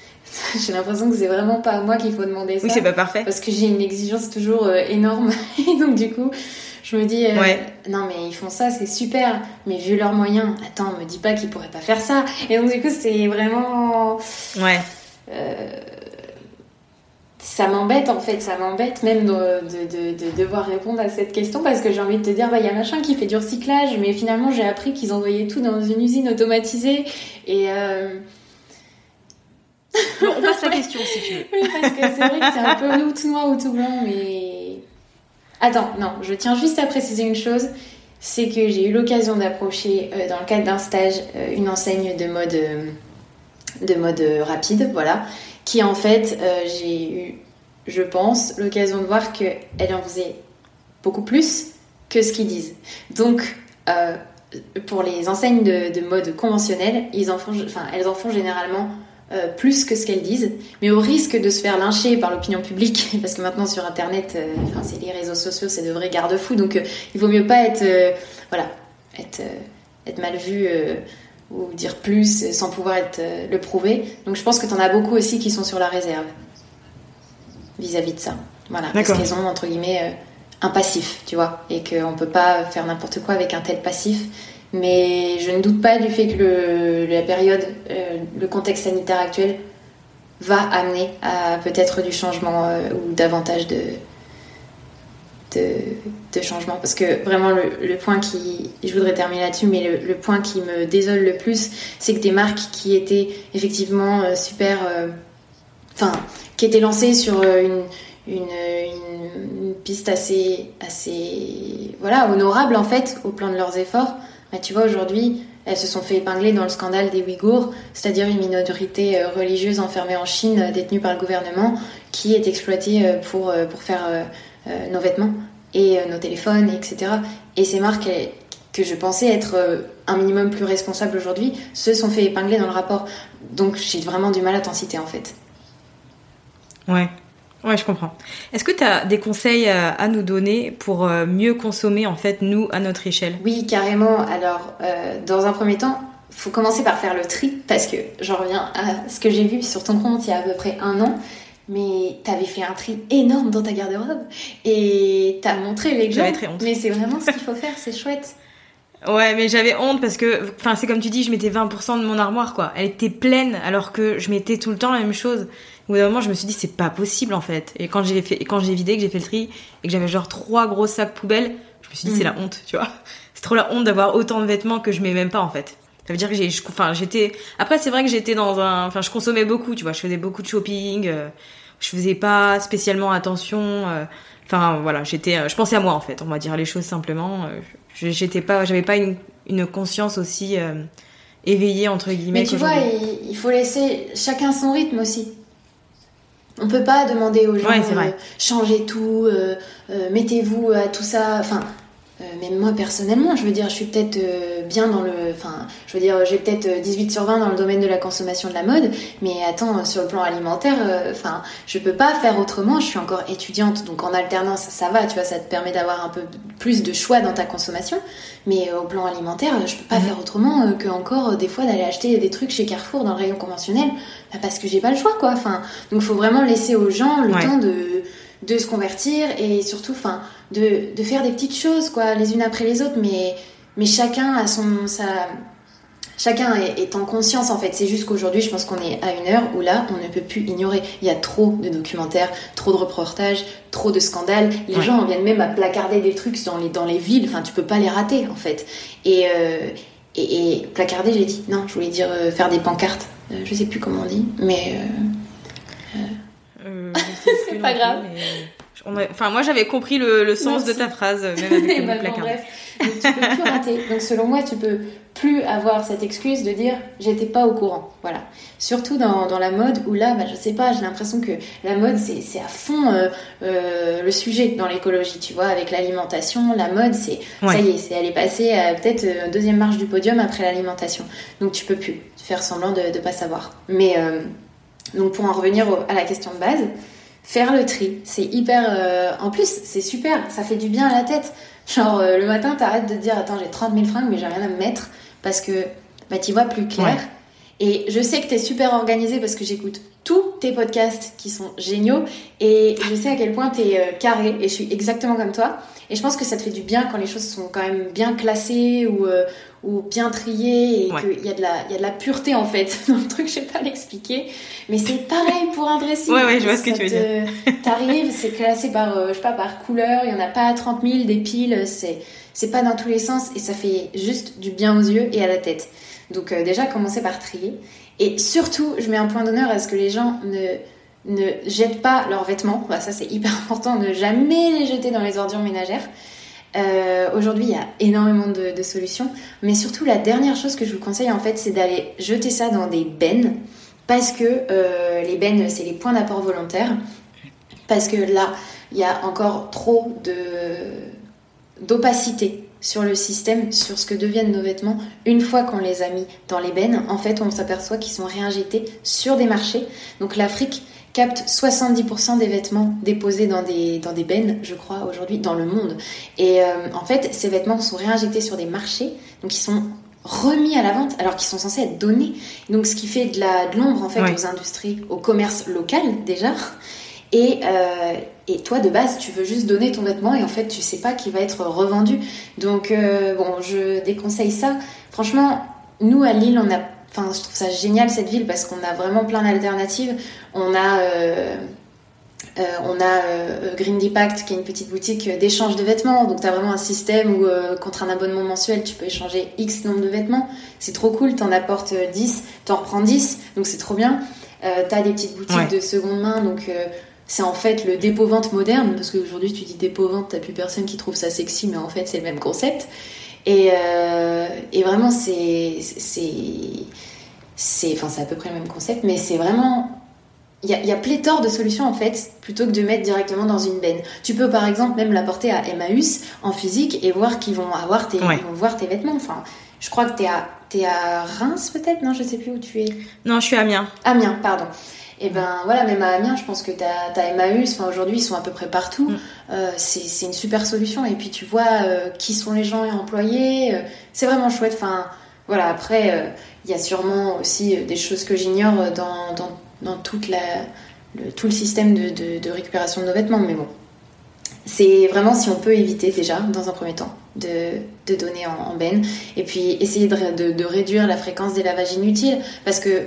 [laughs] j'ai l'impression que c'est vraiment pas à moi qu'il faut demander ça. Oui, c'est pas parfait. Parce que j'ai une exigence toujours énorme. [laughs] Et donc, du coup, je me dis, euh, Ouais. non, mais ils font ça, c'est super. Mais vu leurs moyens, attends, me dis pas qu'ils pourraient pas faire ça. Et donc, du coup, c'est vraiment. Ouais. Ça m'embête en fait, ça m'embête même de, de- de- de devoir répondre à cette question parce que j'ai envie de te dire, bah il y a machin qui fait du recyclage, mais finalement j'ai appris qu'ils envoyaient tout dans une usine automatisée et. euh, Bon, on passe la [laughs] question si tu veux. Oui, parce que c'est vrai que c'est un peu [laughs] ou tout noir ou tout blanc, mais. Attends, non, je tiens juste à préciser une chose c'est que j'ai eu l'occasion d'approcher, euh, dans le cadre d'un stage, euh, une enseigne de mode, euh, rapide, voilà, qui en fait, j'ai eu, je pense, l'occasion de voir qu'elle en faisait beaucoup plus que ce qu'ils disent. Donc, pour les enseignes de, de mode conventionnel, ils en font, enfin, elles en font généralement euh, plus que ce qu'elles disent, mais au risque de se faire lyncher par l'opinion publique, [laughs] parce que maintenant sur Internet, euh, enfin, c'est les réseaux sociaux, c'est de vrais garde-fous, donc euh, il vaut mieux pas être, voilà, être, être mal vu ou dire plus sans pouvoir être, le prouver. Donc je pense que tu en as beaucoup aussi qui sont sur la réserve vis-à-vis de ça. Voilà, parce qu'ils ont entre guillemets un passif, tu vois, et qu'on peut pas faire n'importe quoi avec un tel passif. Mais je ne doute pas du fait que la période, euh, le contexte sanitaire actuel va amener à peut-être du changement euh, ou davantage de, de, changement. Parce que vraiment, le, point qui. Je voudrais terminer là-dessus, mais le, point qui me désole le plus, c'est que des marques qui étaient effectivement euh, super. Enfin, qui étaient lancées sur une, une, une- une piste assez, assez. Voilà, honorable en fait, au plan de leurs efforts. Mais tu vois, aujourd'hui, elles se sont fait épingler dans le scandale des Ouïghours, c'est-à-dire une minorité euh, religieuse enfermée en Chine, euh, détenue par le gouvernement, qui est exploitée euh, pour, pour faire nos vêtements et nos téléphones, etc. Et ces marques que je pensais être un minimum plus responsables aujourd'hui se sont fait épingler dans le rapport. Donc j'ai vraiment du mal à t'en citer en fait. Ouais. Ouais, je comprends. Est-ce que tu as des conseils à, à nous donner pour euh, mieux consommer, en fait, nous, à notre échelle? Oui, carrément. Alors, euh, dans un premier temps, faut commencer par faire le tri parce que j'en reviens à ce que j'ai vu sur ton compte il y a à peu près un an. Mais t'avais fait un tri énorme dans ta garde-robe et t'as montré les gens. J'avais très honte. Mais c'est vraiment ce qu'il faut faire, c'est chouette. [laughs] Ouais, mais j'avais honte parce que, enfin, c'est comme tu dis, je mettais 20% de mon armoire, quoi. Elle était pleine alors que je mettais tout le temps la même chose. Au bout d'un moment, je me suis dit, c'est pas possible, en fait. Et quand j'ai fait, et quand j'ai vidé, que j'ai fait le tri, et que j'avais genre trois gros sacs poubelles, je me suis dit, Mm. c'est la honte, tu vois. C'est trop la honte d'avoir autant de vêtements que je mets même pas, en fait. Ça veut dire que j'ai, enfin, j'étais, après, c'est vrai que j'étais dans un, enfin, je consommais beaucoup, tu vois. Je faisais beaucoup de shopping, euh, je faisais pas spécialement attention, euh, Enfin voilà, j'étais, euh, je pensais à moi en fait, on va dire les choses simplement. euh, je- J'étais pas, j'avais pas une, une conscience aussi euh, éveillée entre guillemets. Mais tu vois, il faut laisser chacun son rythme aussi. On peut pas demander aux gens Ouais, vrai. euh, changez tout, euh, euh, mettez-vous à tout ça. Enfin, euh, même moi personnellement, je veux dire, je suis peut-être euh, bien dans le. Enfin, je veux dire, j'ai peut-être euh, 18 sur 20 dans le domaine de la consommation de la mode, mais attends, sur le plan alimentaire, euh, enfin, je peux pas faire autrement. Je suis encore étudiante, donc en alternance, ça va, tu vois, ça te permet d'avoir un peu plus de choix dans ta consommation. Mais euh, au plan alimentaire, euh, je peux pas Mhm. faire autrement euh, que encore euh, des fois d'aller acheter des trucs chez Carrefour dans le rayon conventionnel, bah, parce que j'ai pas le choix, quoi. Enfin, donc faut vraiment laisser aux gens le Ouais. temps de de se convertir et surtout, enfin, de, de faire des petites choses, quoi, les unes après les autres, mais mais chacun a son sa Chacun est, est en conscience en fait. C'est juste qu'aujourd'hui, je pense qu'on est à une heure où là, on ne peut plus ignorer. Il y a trop de documentaires, trop de reportages, trop de scandales. Les Ouais. gens en viennent même à placarder des trucs dans les, dans les villes. Enfin, tu peux pas les rater en fait. Et, euh, et, et placarder, j'ai dit non, je voulais dire euh, faire des pancartes. Euh, je sais plus comment on dit, mais euh, C'est pas grave. plus, mais on a- Enfin, moi j'avais compris le, le sens de ta phrase, même avec [laughs] le bon, bref. Donc, tu peux plus rater. Donc selon moi, tu peux plus avoir cette excuse de dire j'étais pas au courant. Voilà. Surtout dans, dans la mode où là, bah, je sais pas, j'ai l'impression que la mode c'est à fond euh, euh, le sujet dans l'écologie. Tu vois, avec l'alimentation, la mode c'est ça Ouais. y est, c'est elle est passée à peut-être euh, deuxième marche du podium après l'alimentation. Donc tu peux plus faire semblant de de pas savoir. Mais donc pour en revenir au- à la question de base. Faire le tri, c'est hyper. euh, En plus, c'est super, ça fait du bien à la tête. Genre, euh, le matin, t'arrêtes de dire Attends, j'ai 30 000 fringues, mais j'ai rien à me mettre parce que bah, t'y vois plus clair. Et je sais que t'es super organisée parce que j'écoute tout tes podcasts qui sont géniaux et je sais à quel point tu es euh, carré et je suis exactement comme toi. Et je pense que ça te fait du bien quand les choses sont quand même bien classées ou, euh, ou bien triées et qu'il y, a de la, y a de la pureté en fait [laughs] dans le truc, je sais pas l'expliquer. Mais c'est pareil pour un dressing. Ouais, ouais, je vois ce que tu veux dire. [laughs] T'arrives, c'est classé par, euh, je sais pas, par couleur, il y en a pas 30 000, des piles, c'est pas dans tous les sens et ça fait juste du bien aux yeux et à la tête. Donc déjà, commencer par trier. Et surtout, je mets un point d'honneur à ce que les gens ne, jettent pas leurs vêtements. ça, c'est hyper [laughs] important, ne jamais les jeter dans les ordures ménagères. Euh, Aujourd'hui, il y a énormément de, de, solutions. Mais surtout, la dernière chose que je vous conseille, en fait, c'est d'aller jeter ça dans des bennes. Parce que euh, les bennes, c'est les points d'apport volontaires. Parce que là, il y a encore trop d'opacité sur le système, sur ce que deviennent nos vêtements une fois qu'on les a mis dans les bennes. En fait, on s'aperçoit qu'ils sont réinjectés sur des marchés. Donc l'Afrique capte 70% des vêtements déposés dans des, dans des bennes, je crois, aujourd'hui, dans le monde. Et euh, en fait, ces vêtements sont réinjectés sur des marchés, donc ils sont remis à la vente alors qu'ils sont censés être donnés. Donc ce qui fait de l'ombre en fait aux industries, au commerce local déjà. Et, euh, et toi, de base, tu veux juste donner ton vêtement et en fait, tu sais pas qu'il va être revendu. Donc, euh, bon, je déconseille ça. Franchement, nous, à Lille, on a. Enfin, je trouve ça génial cette ville parce qu'on a vraiment plein d'alternatives. On a. Euh, euh, on a euh, Green Deepact qui est une petite boutique d'échange de vêtements. Donc tu as vraiment un système où euh, contre un abonnement mensuel, tu peux échanger X nombre de vêtements. C'est trop cool, t'en apportes 10, t'en reprends 10, donc c'est trop bien. tu as des petites boutiques de seconde main, donc c'est en fait le dépôt-vente moderne, parce qu'aujourd'hui tu dis dépôt-vente, t'as plus personne qui trouve ça sexy, mais en fait c'est le même concept. Et, euh, et vraiment c'est, c'est, c'est, enfin c'est à peu près le même concept, mais c'est vraiment il y, a, y, a, pléthore de solutions en fait, plutôt que de mettre directement dans une benne. Tu peux par exemple même l'apporter à Emmaüs en physique et voir qu'ils vont avoir tes, vont voir tes vêtements. Enfin, je crois que t'es à, es à Reims peut-être, non Je sais plus où tu es. Non, je suis à Amiens. Amiens, pardon. Et ben voilà, même à Amiens, je pense que tu as, Emmaüs, enfin, aujourd'hui ils sont à peu près partout. Mm. Euh, c'est une super solution. Et puis tu vois euh, qui sont les gens employés. Euh, c'est vraiment chouette. Enfin, voilà, après, il y a sûrement aussi des choses que j'ignore dans, dans, dans, toute la, le, tout le système de, de, de, récupération de nos vêtements. Mais bon, c'est vraiment si on peut éviter déjà, dans un premier temps, de, de donner en, en, benne. Et puis essayer de, de réduire la fréquence des lavages inutiles. Parce que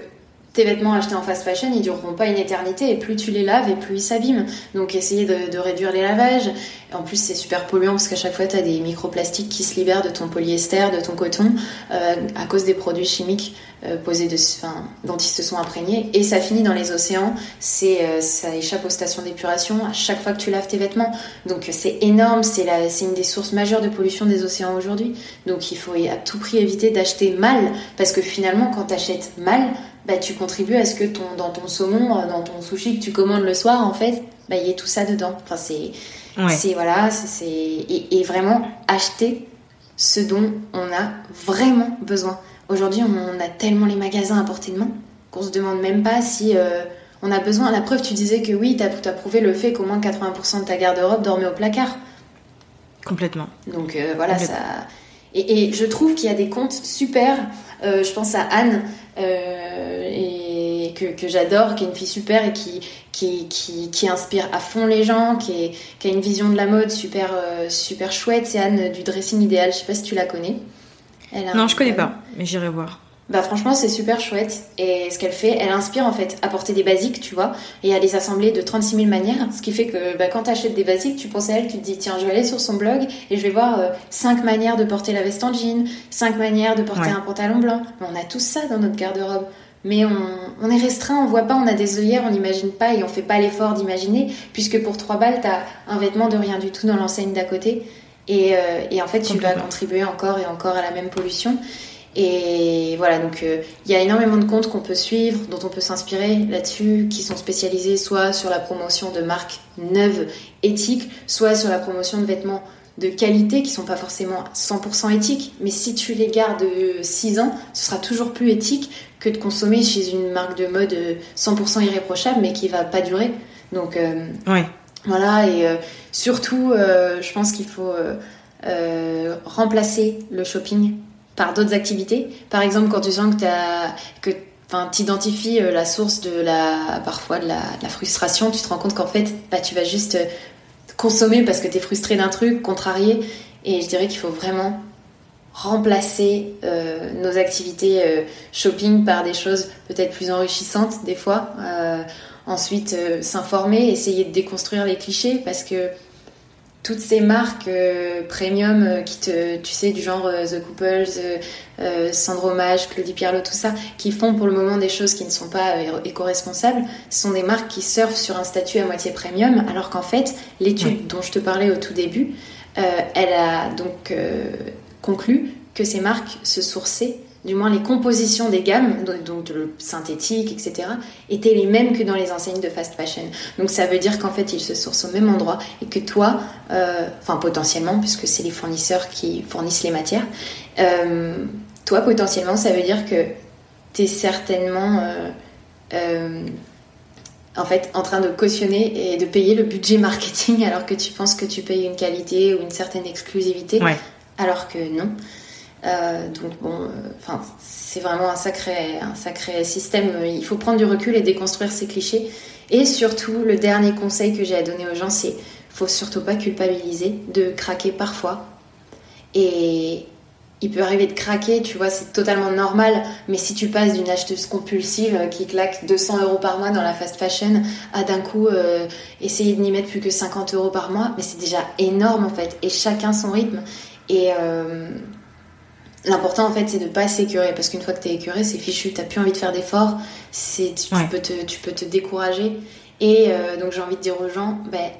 tes vêtements achetés en fast fashion, ils dureront pas une éternité et plus tu les laves et plus ils s'abîment. Donc essayer de, réduire les lavages. En plus, c'est super polluant parce qu'à chaque fois, tu as des microplastiques qui se libèrent de ton polyester, de ton coton, euh, à cause des produits chimiques euh, posés de, enfin, dont ils se sont imprégnés. Et ça finit dans les océans. C'est, euh, ça échappe aux stations d'épuration à chaque fois que tu laves tes vêtements. Donc c'est énorme. C'est, la, c'est une des sources majeures de pollution des océans aujourd'hui. Donc il faut à tout prix éviter d'acheter mal parce que finalement, quand tu achètes mal, bah, tu contribues à ce que ton, dans ton saumon, euh, dans ton sushi que tu commandes le soir, en fait, bah, il y ait tout ça dedans. Enfin, c'est, c'est voilà, c'est, et, vraiment acheter ce dont on a vraiment besoin. Aujourd'hui, on a tellement les magasins à portée de main qu'on se demande même pas si euh, on a besoin. La preuve, tu disais que oui, tu as, prouvé le fait qu'au moins 80% de ta garde-robe dormait au placard. Complètement. Donc euh, voilà, ça. Et, et, je trouve qu'il y a des comptes super. je pense à Anne euh, et que, que j'adore, qui est une fille super et qui, qui, qui, qui, inspire à fond les gens, qui, est, qui a une vision de la mode super, euh, super chouette. C'est Anne du Dressing Idéal, je sais pas si tu la connais. Elle non, je connais pas, mais j'irai voir. Bah franchement c'est super chouette et ce qu'elle fait, elle inspire en fait à porter des basiques, tu vois, et à les assembler de 36 000 manières, ce qui fait que bah, quand tu achètes des basiques, tu penses à elle, tu te dis tiens je vais aller sur son blog et je vais voir euh, 5 manières de porter la veste en jean, 5 manières de porter un pantalon blanc. On a tout ça dans notre garde-robe. Mais on, on, est restreint, on voit pas, on a des œillères, on n'imagine pas et on fait pas l'effort d'imaginer, puisque pour 3 balles, t'as un vêtement de rien du tout dans l'enseigne d'à côté. Et, euh, et, en fait, tu vas contribuer encore et encore à la même pollution. Et voilà, donc euh, il y a énormément de comptes qu'on peut suivre, dont on peut s'inspirer là-dessus, qui sont spécialisés soit sur la promotion de marques neuves, éthiques, soit sur la promotion de vêtements de qualité qui sont pas forcément 100% éthiques, mais si tu les gardes 6 ans, ce sera toujours plus éthique que de consommer chez une marque de mode 100% irréprochable mais qui va pas durer. Donc euh, ouais. voilà, et euh, surtout, je pense qu'il faut remplacer le shopping par d'autres activités. Par exemple, quand tu sens que, que enfin, t'identifies la source de la, parfois de la, frustration, tu te rends compte qu'en fait, bah, tu vas juste consommer parce que tu es frustré d'un truc, contrarié. Et je dirais qu'il faut vraiment remplacer euh, nos activités euh, shopping par des choses peut-être plus enrichissantes des fois. Euh, ensuite, s'informer, essayer de déconstruire les clichés parce que toutes ces marques premium qui te, tu sais, du genre The Couples, Sandromage, Claudie Pierlot, tout ça, qui font pour le moment des choses qui ne sont pas éco-responsables, ce sont des marques qui surfent sur un statut à moitié premium, alors qu'en fait, l'étude dont je te parlais au tout début, elle a donc conclut que ces marques se sourçaient, du moins les compositions des gammes, donc le synthétique, etc., étaient les mêmes que dans les enseignes de fast fashion. Donc ça veut dire qu'en fait ils se sourcent au même endroit et que toi, euh, enfin potentiellement, puisque c'est les fournisseurs qui fournissent les matières, euh, toi potentiellement ça veut dire que tu es certainement... Euh, en fait, en train de cautionner et de payer le budget marketing [laughs] alors que tu penses que tu payes une qualité ou une certaine exclusivité alors que non. Euh, donc bon, euh, enfin, c'est vraiment un sacré, un sacré système. Il faut prendre du recul et déconstruire ces clichés. Et surtout, le dernier conseil que j'ai à donner aux gens, c'est faut surtout pas culpabiliser de craquer parfois. Et il peut arriver de craquer, tu vois, c'est totalement normal. Mais si tu passes d'une acheteuse compulsive qui claque 200 euros par mois dans la fast fashion à d'un coup euh, essayer de n'y mettre plus que 50 euros par mois, mais c'est déjà énorme en fait. Et chacun son rythme. Et l'important en fait c'est de pas s'écurer parce qu'une fois que tu es écuré c'est fichu, t'as plus envie de faire d'efforts, tu, tu, peux te, tu peux te décourager. Et euh, donc j'ai envie de dire aux gens, ben,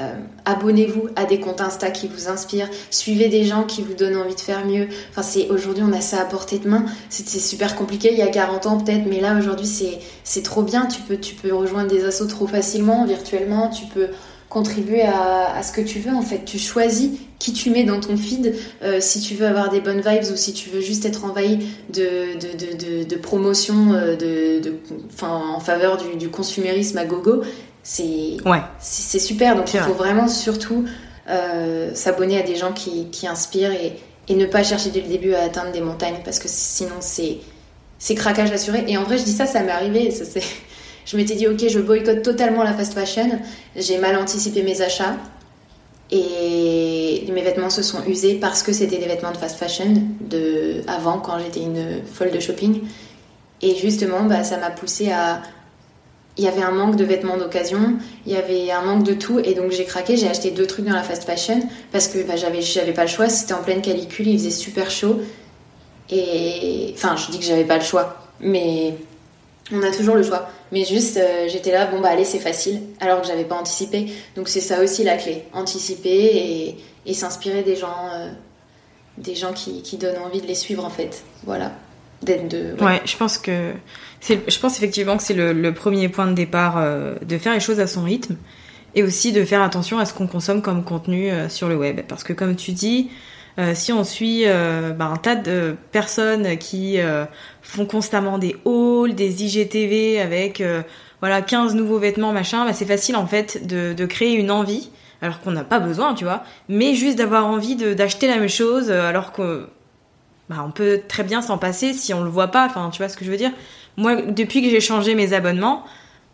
euh, abonnez-vous à des comptes Insta qui vous inspirent, suivez des gens qui vous donnent envie de faire mieux. Enfin, c'est aujourd'hui on a ça à portée de main. C'était super compliqué il y a 40 ans peut-être, mais là aujourd'hui c'est c'est trop bien. Tu peux tu peux rejoindre des assos trop facilement virtuellement. Tu peux contribuer à, ce que tu veux en fait. Tu choisis qui tu mets dans ton feed, euh, si tu veux avoir des bonnes vibes ou si tu veux juste être envahi de, de, de, de, promotion euh, de, en faveur du, consumérisme à gogo. C'est ouais. c'est super. Donc il faut vraiment surtout euh, s'abonner à des gens qui, qui inspirent et, et, ne pas chercher dès le début à atteindre des montagnes parce que sinon c'est c'est craquage assuré. Et en vrai, je dis ça, ça m'est arrivé. Ça, [laughs] je m'étais dit, ok, je boycotte totalement la fast fashion. J'ai mal anticipé mes achats. Et mes vêtements se sont usés parce que c'était des vêtements de fast fashion de avant, quand j'étais une folle de shopping. Et justement, bah, ça m'a poussé à. Il y avait un manque de vêtements d'occasion, il y avait un manque de tout, et donc j'ai craqué. J'ai acheté deux trucs dans la fast fashion parce que bah, j'avais, j'avais pas le choix. C'était en pleine calicule, il faisait super chaud. Et enfin, je dis que j'avais pas le choix, mais on a toujours le choix. Mais juste, euh, j'étais là, bon bah allez, c'est facile, alors que j'avais pas anticipé. Donc c'est ça aussi la clé, anticiper et, s'inspirer des gens, euh, des gens qui, qui, donnent envie de les suivre en fait. Voilà. D'être de. Ouais. je pense que je pense effectivement que c'est le, premier point de départ euh, de faire les choses à son rythme et aussi de faire attention à ce qu'on consomme comme contenu sur le web, parce que comme tu dis. Si on suit bah, un tas de personnes qui font constamment des hauls, des IGTV avec euh, voilà 15 nouveaux vêtements machin, bah, c'est facile en fait de, créer une envie alors qu'on n'a pas besoin, tu vois, mais juste d'avoir envie d'acheter la même chose euh, alors que bah, on peut très bien s'en passer si on le voit pas, enfin tu vois ce que je veux dire. Moi depuis que j'ai changé mes abonnements,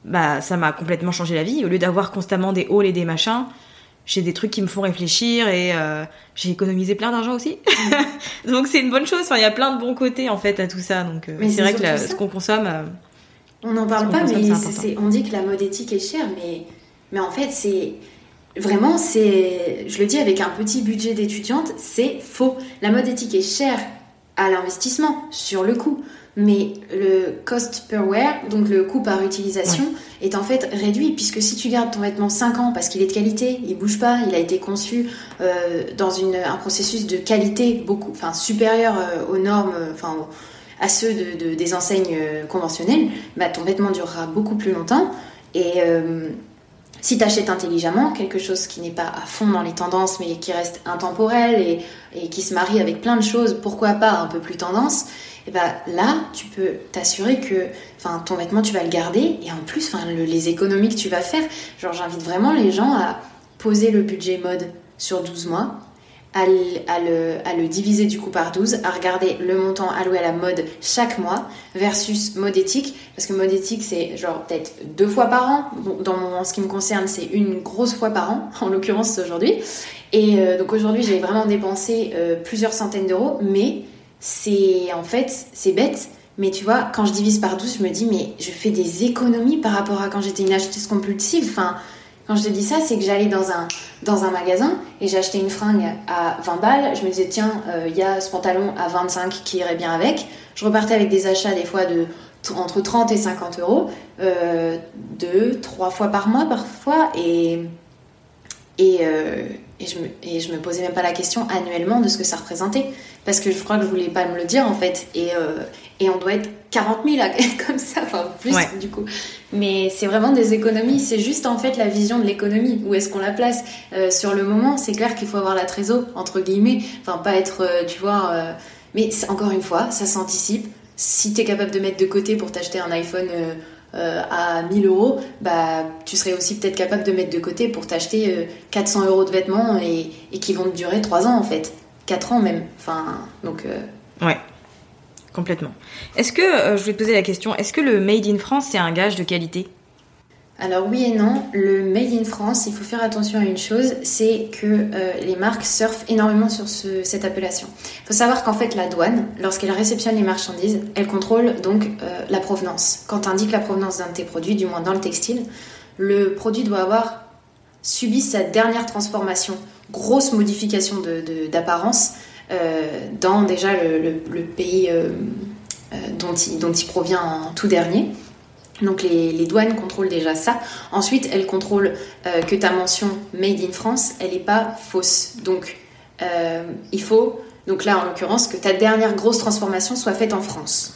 bah ça m'a complètement changé la vie au lieu d'avoir constamment des hauls et des machins j'ai des trucs qui me font réfléchir et euh, j'ai économisé plein d'argent aussi. [laughs] donc c'est une bonne chose. Enfin, il y a plein de bons côtés en fait à tout ça. Donc euh, c'est vrai que ce qu'on consomme. Euh, on n'en parle pas, mais on dit que la mode éthique est chère, mais mais en fait c'est vraiment c'est, je le dis avec un petit budget d'étudiante, c'est faux. La mode éthique est chère à l'investissement sur le coût mais le cost per wear, donc le coût par utilisation, est en fait réduit puisque si tu gardes ton vêtement 5 ans parce qu'il est de qualité, il bouge pas, il a été conçu euh, dans une, un processus de qualité beaucoup, enfin supérieur euh, aux normes, enfin à ceux de, des enseignes euh, conventionnelles, bah, ton vêtement durera beaucoup plus longtemps. Et si tu achètes intelligemment, quelque chose qui n'est pas à fond dans les tendances mais qui reste intemporel et, et qui se marie avec plein de choses, pourquoi pas un peu plus tendance, et ben là, tu peux t'assurer que enfin, ton vêtement, tu vas le garder et en plus, enfin, les économies que tu vas faire. Genre, j'invite vraiment les gens à poser le budget mode sur 12 mois, à le, diviser du coup par 12, à regarder le montant alloué à la mode chaque mois versus mode éthique, parce que mode éthique c'est genre peut-être deux fois par an, dans ce qui me concerne c'est une grosse fois par an, [laughs] en l'occurrence aujourd'hui, et euh, donc aujourd'hui j'ai vraiment dépensé euh, plusieurs centaines d'euros, mais c'est en fait c'est bête, mais tu vois quand je divise par 12 je me dis mais je fais des économies par rapport à quand j'étais une acheteuse compulsive, enfin quand je te dis ça, c'est que j'allais dans un, dans un magasin et j'achetais une fringue à 20 balles. Je me disais, tiens, il euh, y a ce pantalon à 25 qui irait bien avec. Je repartais avec des achats des fois de entre 30 et 50 euros, euh, deux, trois fois par mois parfois. Et, et, euh, et, je me, et je me posais même pas la question annuellement de ce que ça représentait. Parce que je crois que je voulais pas me le dire en fait. Et, et on doit être 40 000 [laughs] comme ça, enfin plus du coup. Mais c'est vraiment des économies, c'est juste en fait la vision de l'économie, où est-ce qu'on la place? Euh, sur le moment, c'est clair qu'il faut avoir la trésor, entre guillemets, enfin pas être, euh, tu vois, euh, mais encore une fois, ça s'anticipe. Si tu es capable de mettre de côté pour t'acheter un iPhone à 1000 euros, bah tu serais aussi peut-être capable de mettre de côté pour t'acheter 400 euros de vêtements et, qui vont te durer 3 ans en fait, 4 ans même. Enfin, donc. Ouais. Complètement. Est-ce que, euh, je vais te poser la question, est-ce que le Made in France, c'est un gage de qualité? Alors oui et non, le Made in France, il faut faire attention à une chose, c'est que euh, les marques surfent énormément sur cette appellation. Il faut savoir qu'en fait la douane, lorsqu'elle réceptionne les marchandises, elle contrôle donc euh, la provenance. Quand tu indiques la provenance d'un de tes produits, du moins dans le textile, le produit doit avoir subi sa dernière transformation, grosse modification d'apparence, euh, dans déjà le, pays dont il, dont, il, provient en tout dernier. Donc les, douanes contrôlent déjà ça. Ensuite, elles contrôlent que ta mention Made in France, elle n'est pas fausse. Donc il faut, donc là en l'occurrence, que ta dernière grosse transformation soit faite en France.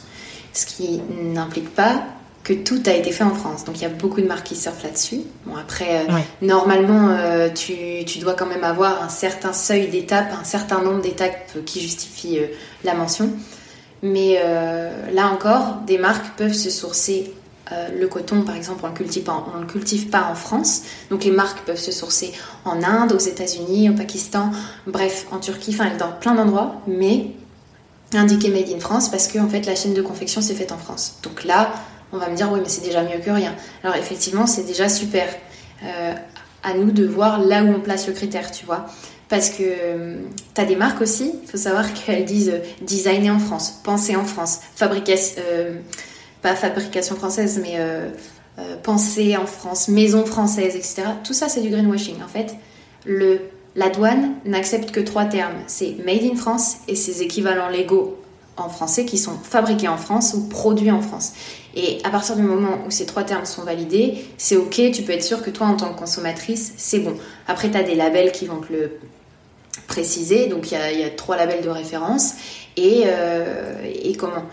Ce qui n'implique pas que tout a été fait en France. Donc il y a beaucoup de marques qui surfent là-dessus. Bon après, euh, normalement, euh, tu, tu, dois quand même avoir un certain seuil d'étapes, un certain nombre d'étapes qui justifient euh, la mention. Mais là encore, des marques peuvent se sourcer le coton, par exemple, on ne le cultive pas en France. Donc les marques peuvent se sourcer en Inde, aux États-Unis, au Pakistan, bref, en Turquie, enfin dans plein d'endroits, mais indiqué Made in France parce que en fait la chaîne de confection s'est faite en France. Donc là, on va me dire oui mais c'est déjà mieux que rien. Alors effectivement c'est déjà super. Euh, à nous de voir là où on place le critère, tu vois. Parce que euh, tu as des marques aussi, il faut savoir [laughs] qu'elles disent euh, designer en France, penser en France, fabrication, pas fabrication française, mais penser en France, maison française, etc. Tout ça c'est du greenwashing en fait. Le, la douane n'accepte que trois termes, c'est made in France et ses équivalents légaux en français qui sont fabriqués en France ou produits en France. Et à partir du moment où ces trois termes sont validés, c'est ok, tu peux être sûr que toi en tant que consommatrice, c'est bon. Après, tu as des labels qui vont te le préciser, donc il y, a, trois labels de référence. Et, euh, et comment?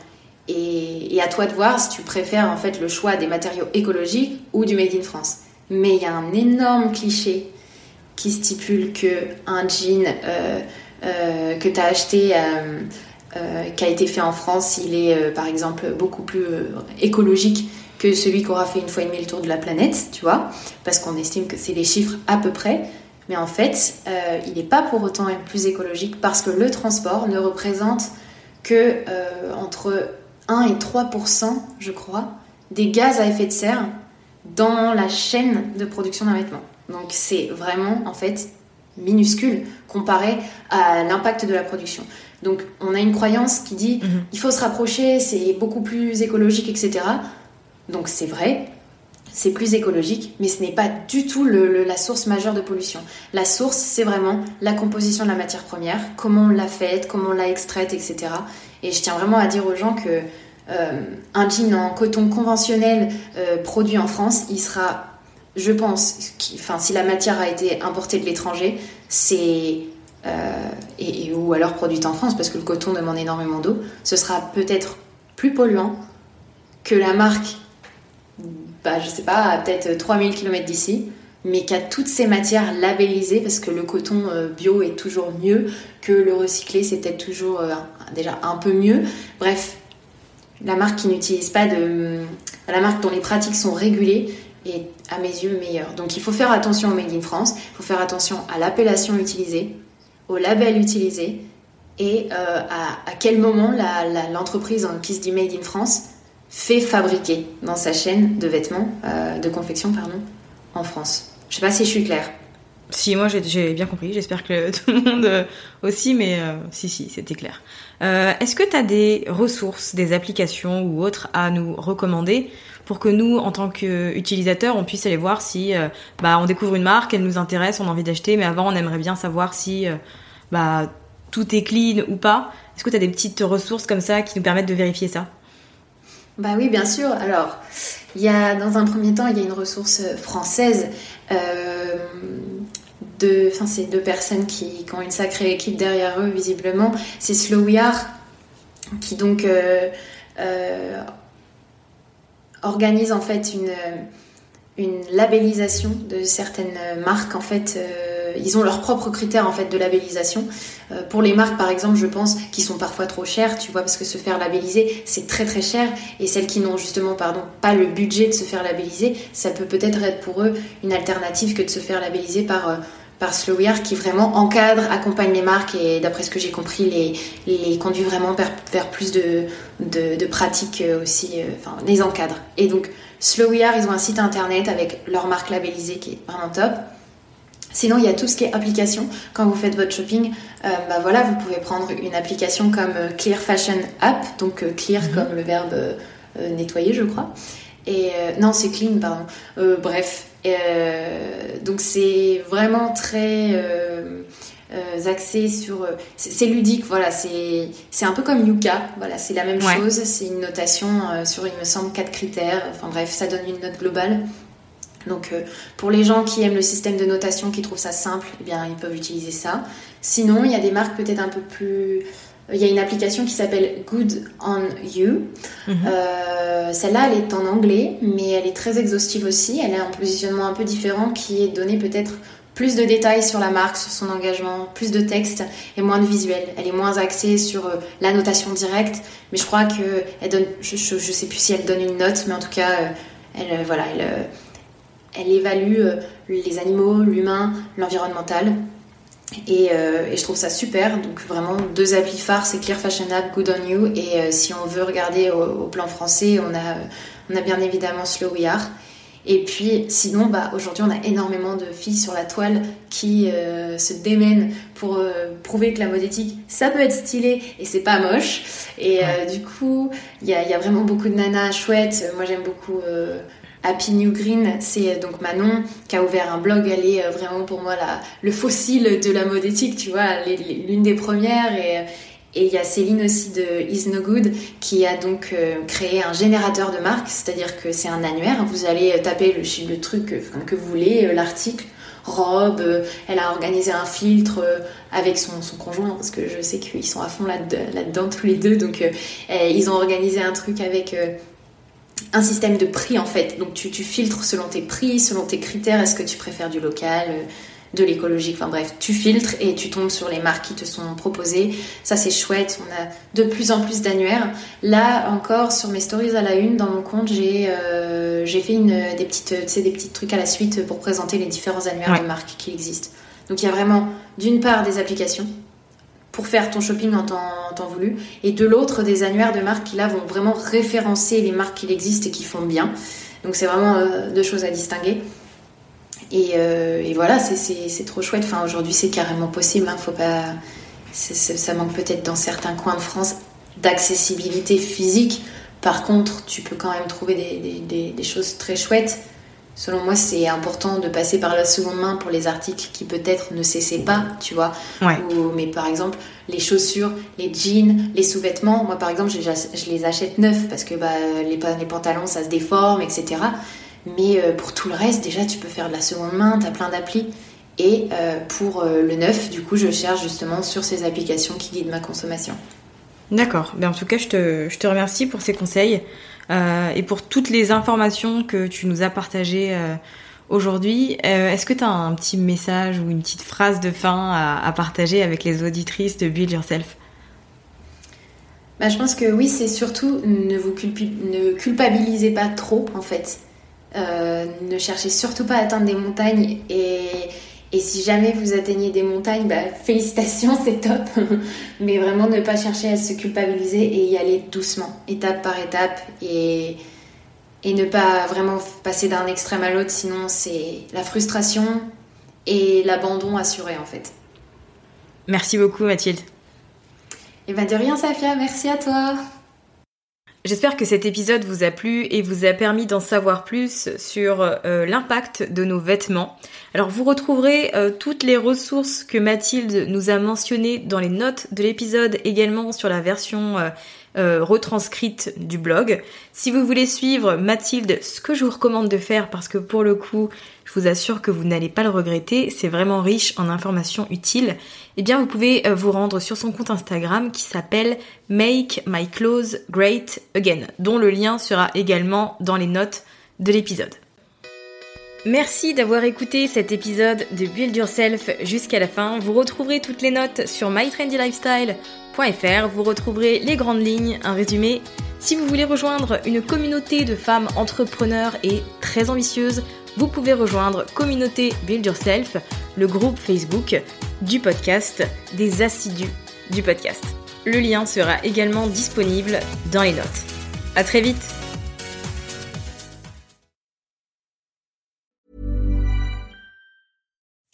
Et, à toi de voir si tu préfères en fait le choix des matériaux écologiques ou du Made in France. Mais il y a un énorme cliché qui stipule que un jean euh, euh, que tu as acheté euh, qui a été fait en France, il est par exemple beaucoup plus écologique que celui qu'aura fait une fois et demie le tour de la planète, tu vois, parce qu'on estime que c'est les chiffres à peu près. Mais en fait, il n'est pas pour autant plus écologique parce que le transport ne représente que entre 1 et 3 je crois, des gaz à effet de serre dans la chaîne de production d'un vêtement. Donc c'est vraiment en fait minuscule comparé à l'impact de la production. Donc on a une croyance qui dit mhm. il faut se rapprocher, c'est beaucoup plus écologique, etc. Donc c'est vrai, c'est plus écologique, mais ce n'est pas du tout la source majeure de pollution. La source, c'est vraiment la composition de la matière première, comment on l'a faite, comment on l'a extraite, etc. Et je tiens vraiment à dire aux gens que euh, un jean en coton conventionnel euh, produit en France, il sera, je pense, enfin si la matière a été importée de l'étranger, c'est euh, et, ou alors produite en France, parce que le coton demande énormément d'eau, ce sera peut-être plus polluant que la marque, bah, je sais pas, peut-être 3000 km d'ici, mais qui a toutes ces matières labellisées, parce que le coton euh, bio est toujours mieux que le recyclé, c'est peut-être toujours euh, déjà un peu mieux. Bref, la marque qui n'utilise pas de. La marque dont les pratiques sont régulées est à mes yeux meilleure. Donc il faut faire attention au Made in France, il faut faire attention à l'appellation utilisée, au label utilisé et à, quel moment l'entreprise qui se dit Made in France fait fabriquer dans sa chaîne de vêtements, de confection, pardon, en France. Je sais pas si je suis claire. Si, moi j'ai bien compris, j'espère que [laughs] tout le monde euh, aussi, mais euh, si, si, c'était clair. Euh, est-ce que tu as des ressources, des applications ou autres à nous recommander pour que nous, en tant qu'utilisateurs, on puisse aller voir si bah, on découvre une marque, elle nous intéresse, on a envie d'acheter, mais avant on aimerait bien savoir si bah, tout est clean ou pas. Est-ce que tu as des petites ressources comme ça qui nous permettent de vérifier ça? Bah oui, bien sûr. Alors, il y a, dans un premier temps, il y a une ressource française deux, enfin c'est deux personnes qui, ont une sacrée équipe derrière eux visiblement. C'est Slow We Are qui donc euh, euh, organise en fait une, une labellisation de certaines marques en fait. Euh, ils ont leurs propres critères en fait de labellisation. pour les marques par exemple, je pense qui sont parfois trop chères, tu vois, parce que se faire labelliser c'est très très cher et celles qui n'ont justement pardon pas le budget de se faire labelliser, ça peut peut-être être pour eux une alternative que de se faire labelliser par par Slowyard qui vraiment encadre, accompagne les marques et d'après ce que j'ai compris, les, les conduit vraiment vers, plus de, de, pratiques euh, aussi, euh, enfin les encadre. Et donc Slowyard, ils ont un site internet avec leur marque labellisée qui est vraiment top. Sinon, il y a tout ce qui est application. Quand vous faites votre shopping, euh, bah voilà, vous pouvez prendre une application comme Clear Fashion App, donc clear mhm. comme le verbe nettoyer, je crois. Et non, c'est clean, pardon. bref, euh, donc c'est vraiment très euh, euh, axé sur. c'est ludique, voilà. C'est un peu comme Yuka, voilà. C'est la même chose. C'est une notation sur, il me semble, quatre critères. Enfin bref, ça donne une note globale. Donc pour les gens qui aiment le système de notation, qui trouvent ça simple, eh bien ils peuvent utiliser ça. Sinon, il y a des marques peut-être un peu plus il y a une application qui s'appelle Good on You. Euh, celle-là, elle est en anglais, mais elle est très exhaustive aussi. Elle a un positionnement un peu différent qui est donné peut-être plus de détails sur la marque, sur son engagement, plus de texte et moins de visuel. Elle est moins axée sur euh, la notation directe, mais je crois que elle donne, je, je, sais plus si elle donne une note, mais en tout cas, euh, elle, voilà, elle, elle évalue les animaux, l'humain, l'environnemental. Euh, et, je trouve ça super. Donc vraiment deux applis phares, c'est Clear Fashion App, Good on You. Et euh, si on veut regarder au, plan français, on a, on a bien évidemment Slow We Are. Et puis sinon, bah, aujourd'hui, on a énormément de filles sur la toile qui euh, se démènent pour prouver que la mode éthique, ça peut être stylé et c'est pas moche. Et du coup, il y a, y a, vraiment beaucoup de nanas chouettes. Moi, j'aime beaucoup Happy New Green, c'est donc Manon qui a ouvert un blog. Elle est euh, vraiment pour moi la, le fossile de la mode éthique, tu vois, l'une des premières. Et et il y a Céline aussi de Is No Good qui a donc euh, créé un générateur de marque, c'est-à-dire que c'est un annuaire. Vous allez taper le, truc que vous voulez, euh, l'article, robe. Elle a organisé un filtre avec son, son conjoint parce que je sais qu'ils sont à fond là-dedans tous les deux. Donc ils ont organisé un truc avec un système de prix en fait. Donc tu, filtres selon tes prix, selon tes critères. Est-ce que tu préfères du local, euh, de l'écologique? Enfin bref, tu filtres et tu tombes sur les marques qui te sont proposées. Ça c'est chouette. On a de plus en plus d'annuaires. Là encore sur mes stories à la une dans mon compte, j'ai euh, fait une, des petites, des petits trucs à la suite pour présenter les différents annuaires de marques qui existent. Donc il y a vraiment d'une part des applications pour faire ton shopping en temps, voulu, et de l'autre des annuaires de marques qui là vont vraiment référencer les marques qui existent et qui font bien. Donc c'est vraiment euh, deux choses à distinguer. Et, euh, voilà, c'est trop chouette. Enfin, aujourd'hui, c'est carrément possible. Hein. Faut pas, ça manque peut-être dans certains coins de France d'accessibilité physique. Par contre, tu peux quand même trouver des choses très chouettes. Selon moi, c'est important de passer par la seconde main pour les articles qui peut-être ne cessaient pas, tu vois. mais par exemple, les chaussures, les jeans, les sous-vêtements, moi par exemple, je, les achète neufs parce que bah, les, les pantalons, ça se déforme, etc. Mais euh, pour tout le reste, déjà, tu peux faire de la seconde main, tu as plein d'applis. Et euh, pour euh, le neuf, du coup, je cherche justement sur ces applications qui guident ma consommation. D'accord. Ben, en tout cas, je te, je te remercie pour ces conseils. Euh, et pour toutes les informations que tu nous as partagées euh, aujourd'hui. Euh, est-ce que tu as un petit message ou une petite phrase de fin à, partager avec les auditrices de Build Yourself? Bah, Je pense que oui, c'est surtout ne vous ne culpabilisez pas trop en fait. ne cherchez surtout pas à atteindre des montagnes et, Et si jamais vous atteignez des montagnes, bah, félicitations, [laughs] c'est top. Mais vraiment ne pas chercher à se culpabiliser et y aller doucement, étape par étape. Et, et ne pas vraiment passer d'un extrême à l'autre, sinon c'est la frustration et l'abandon assuré en fait. Merci beaucoup Mathilde. Et bien de rien Safia, merci à toi. J'espère que cet épisode vous a plu et vous a permis d'en savoir plus sur euh, l'impact de nos vêtements. Alors vous retrouverez euh, toutes les ressources que Mathilde nous a mentionnées dans les notes de l'épisode, également sur la version euh, retranscrite du blog. Si vous voulez suivre Mathilde, ce que je vous recommande de faire, parce que pour le coup, je vous assure que vous n'allez pas le regretter, c'est vraiment riche en informations utiles, eh bien vous pouvez euh, vous rendre sur son compte Instagram qui s'appelle Make My Clothes Great Again, dont le lien sera également dans les notes de l'épisode. Merci d'avoir écouté cet épisode de Build Yourself jusqu'à la fin. Vous retrouverez toutes les notes sur mytrendylifestyle.com vous retrouverez les grandes lignes, un résumé. Si vous voulez rejoindre une communauté de femmes entrepreneurs et très ambitieuses, vous pouvez rejoindre Communauté Build Yourself, le groupe Facebook du podcast, des assidus du podcast. Le lien sera également disponible dans les notes. À très vite!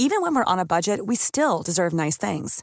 Even when we're on a budget, we still deserve nice things.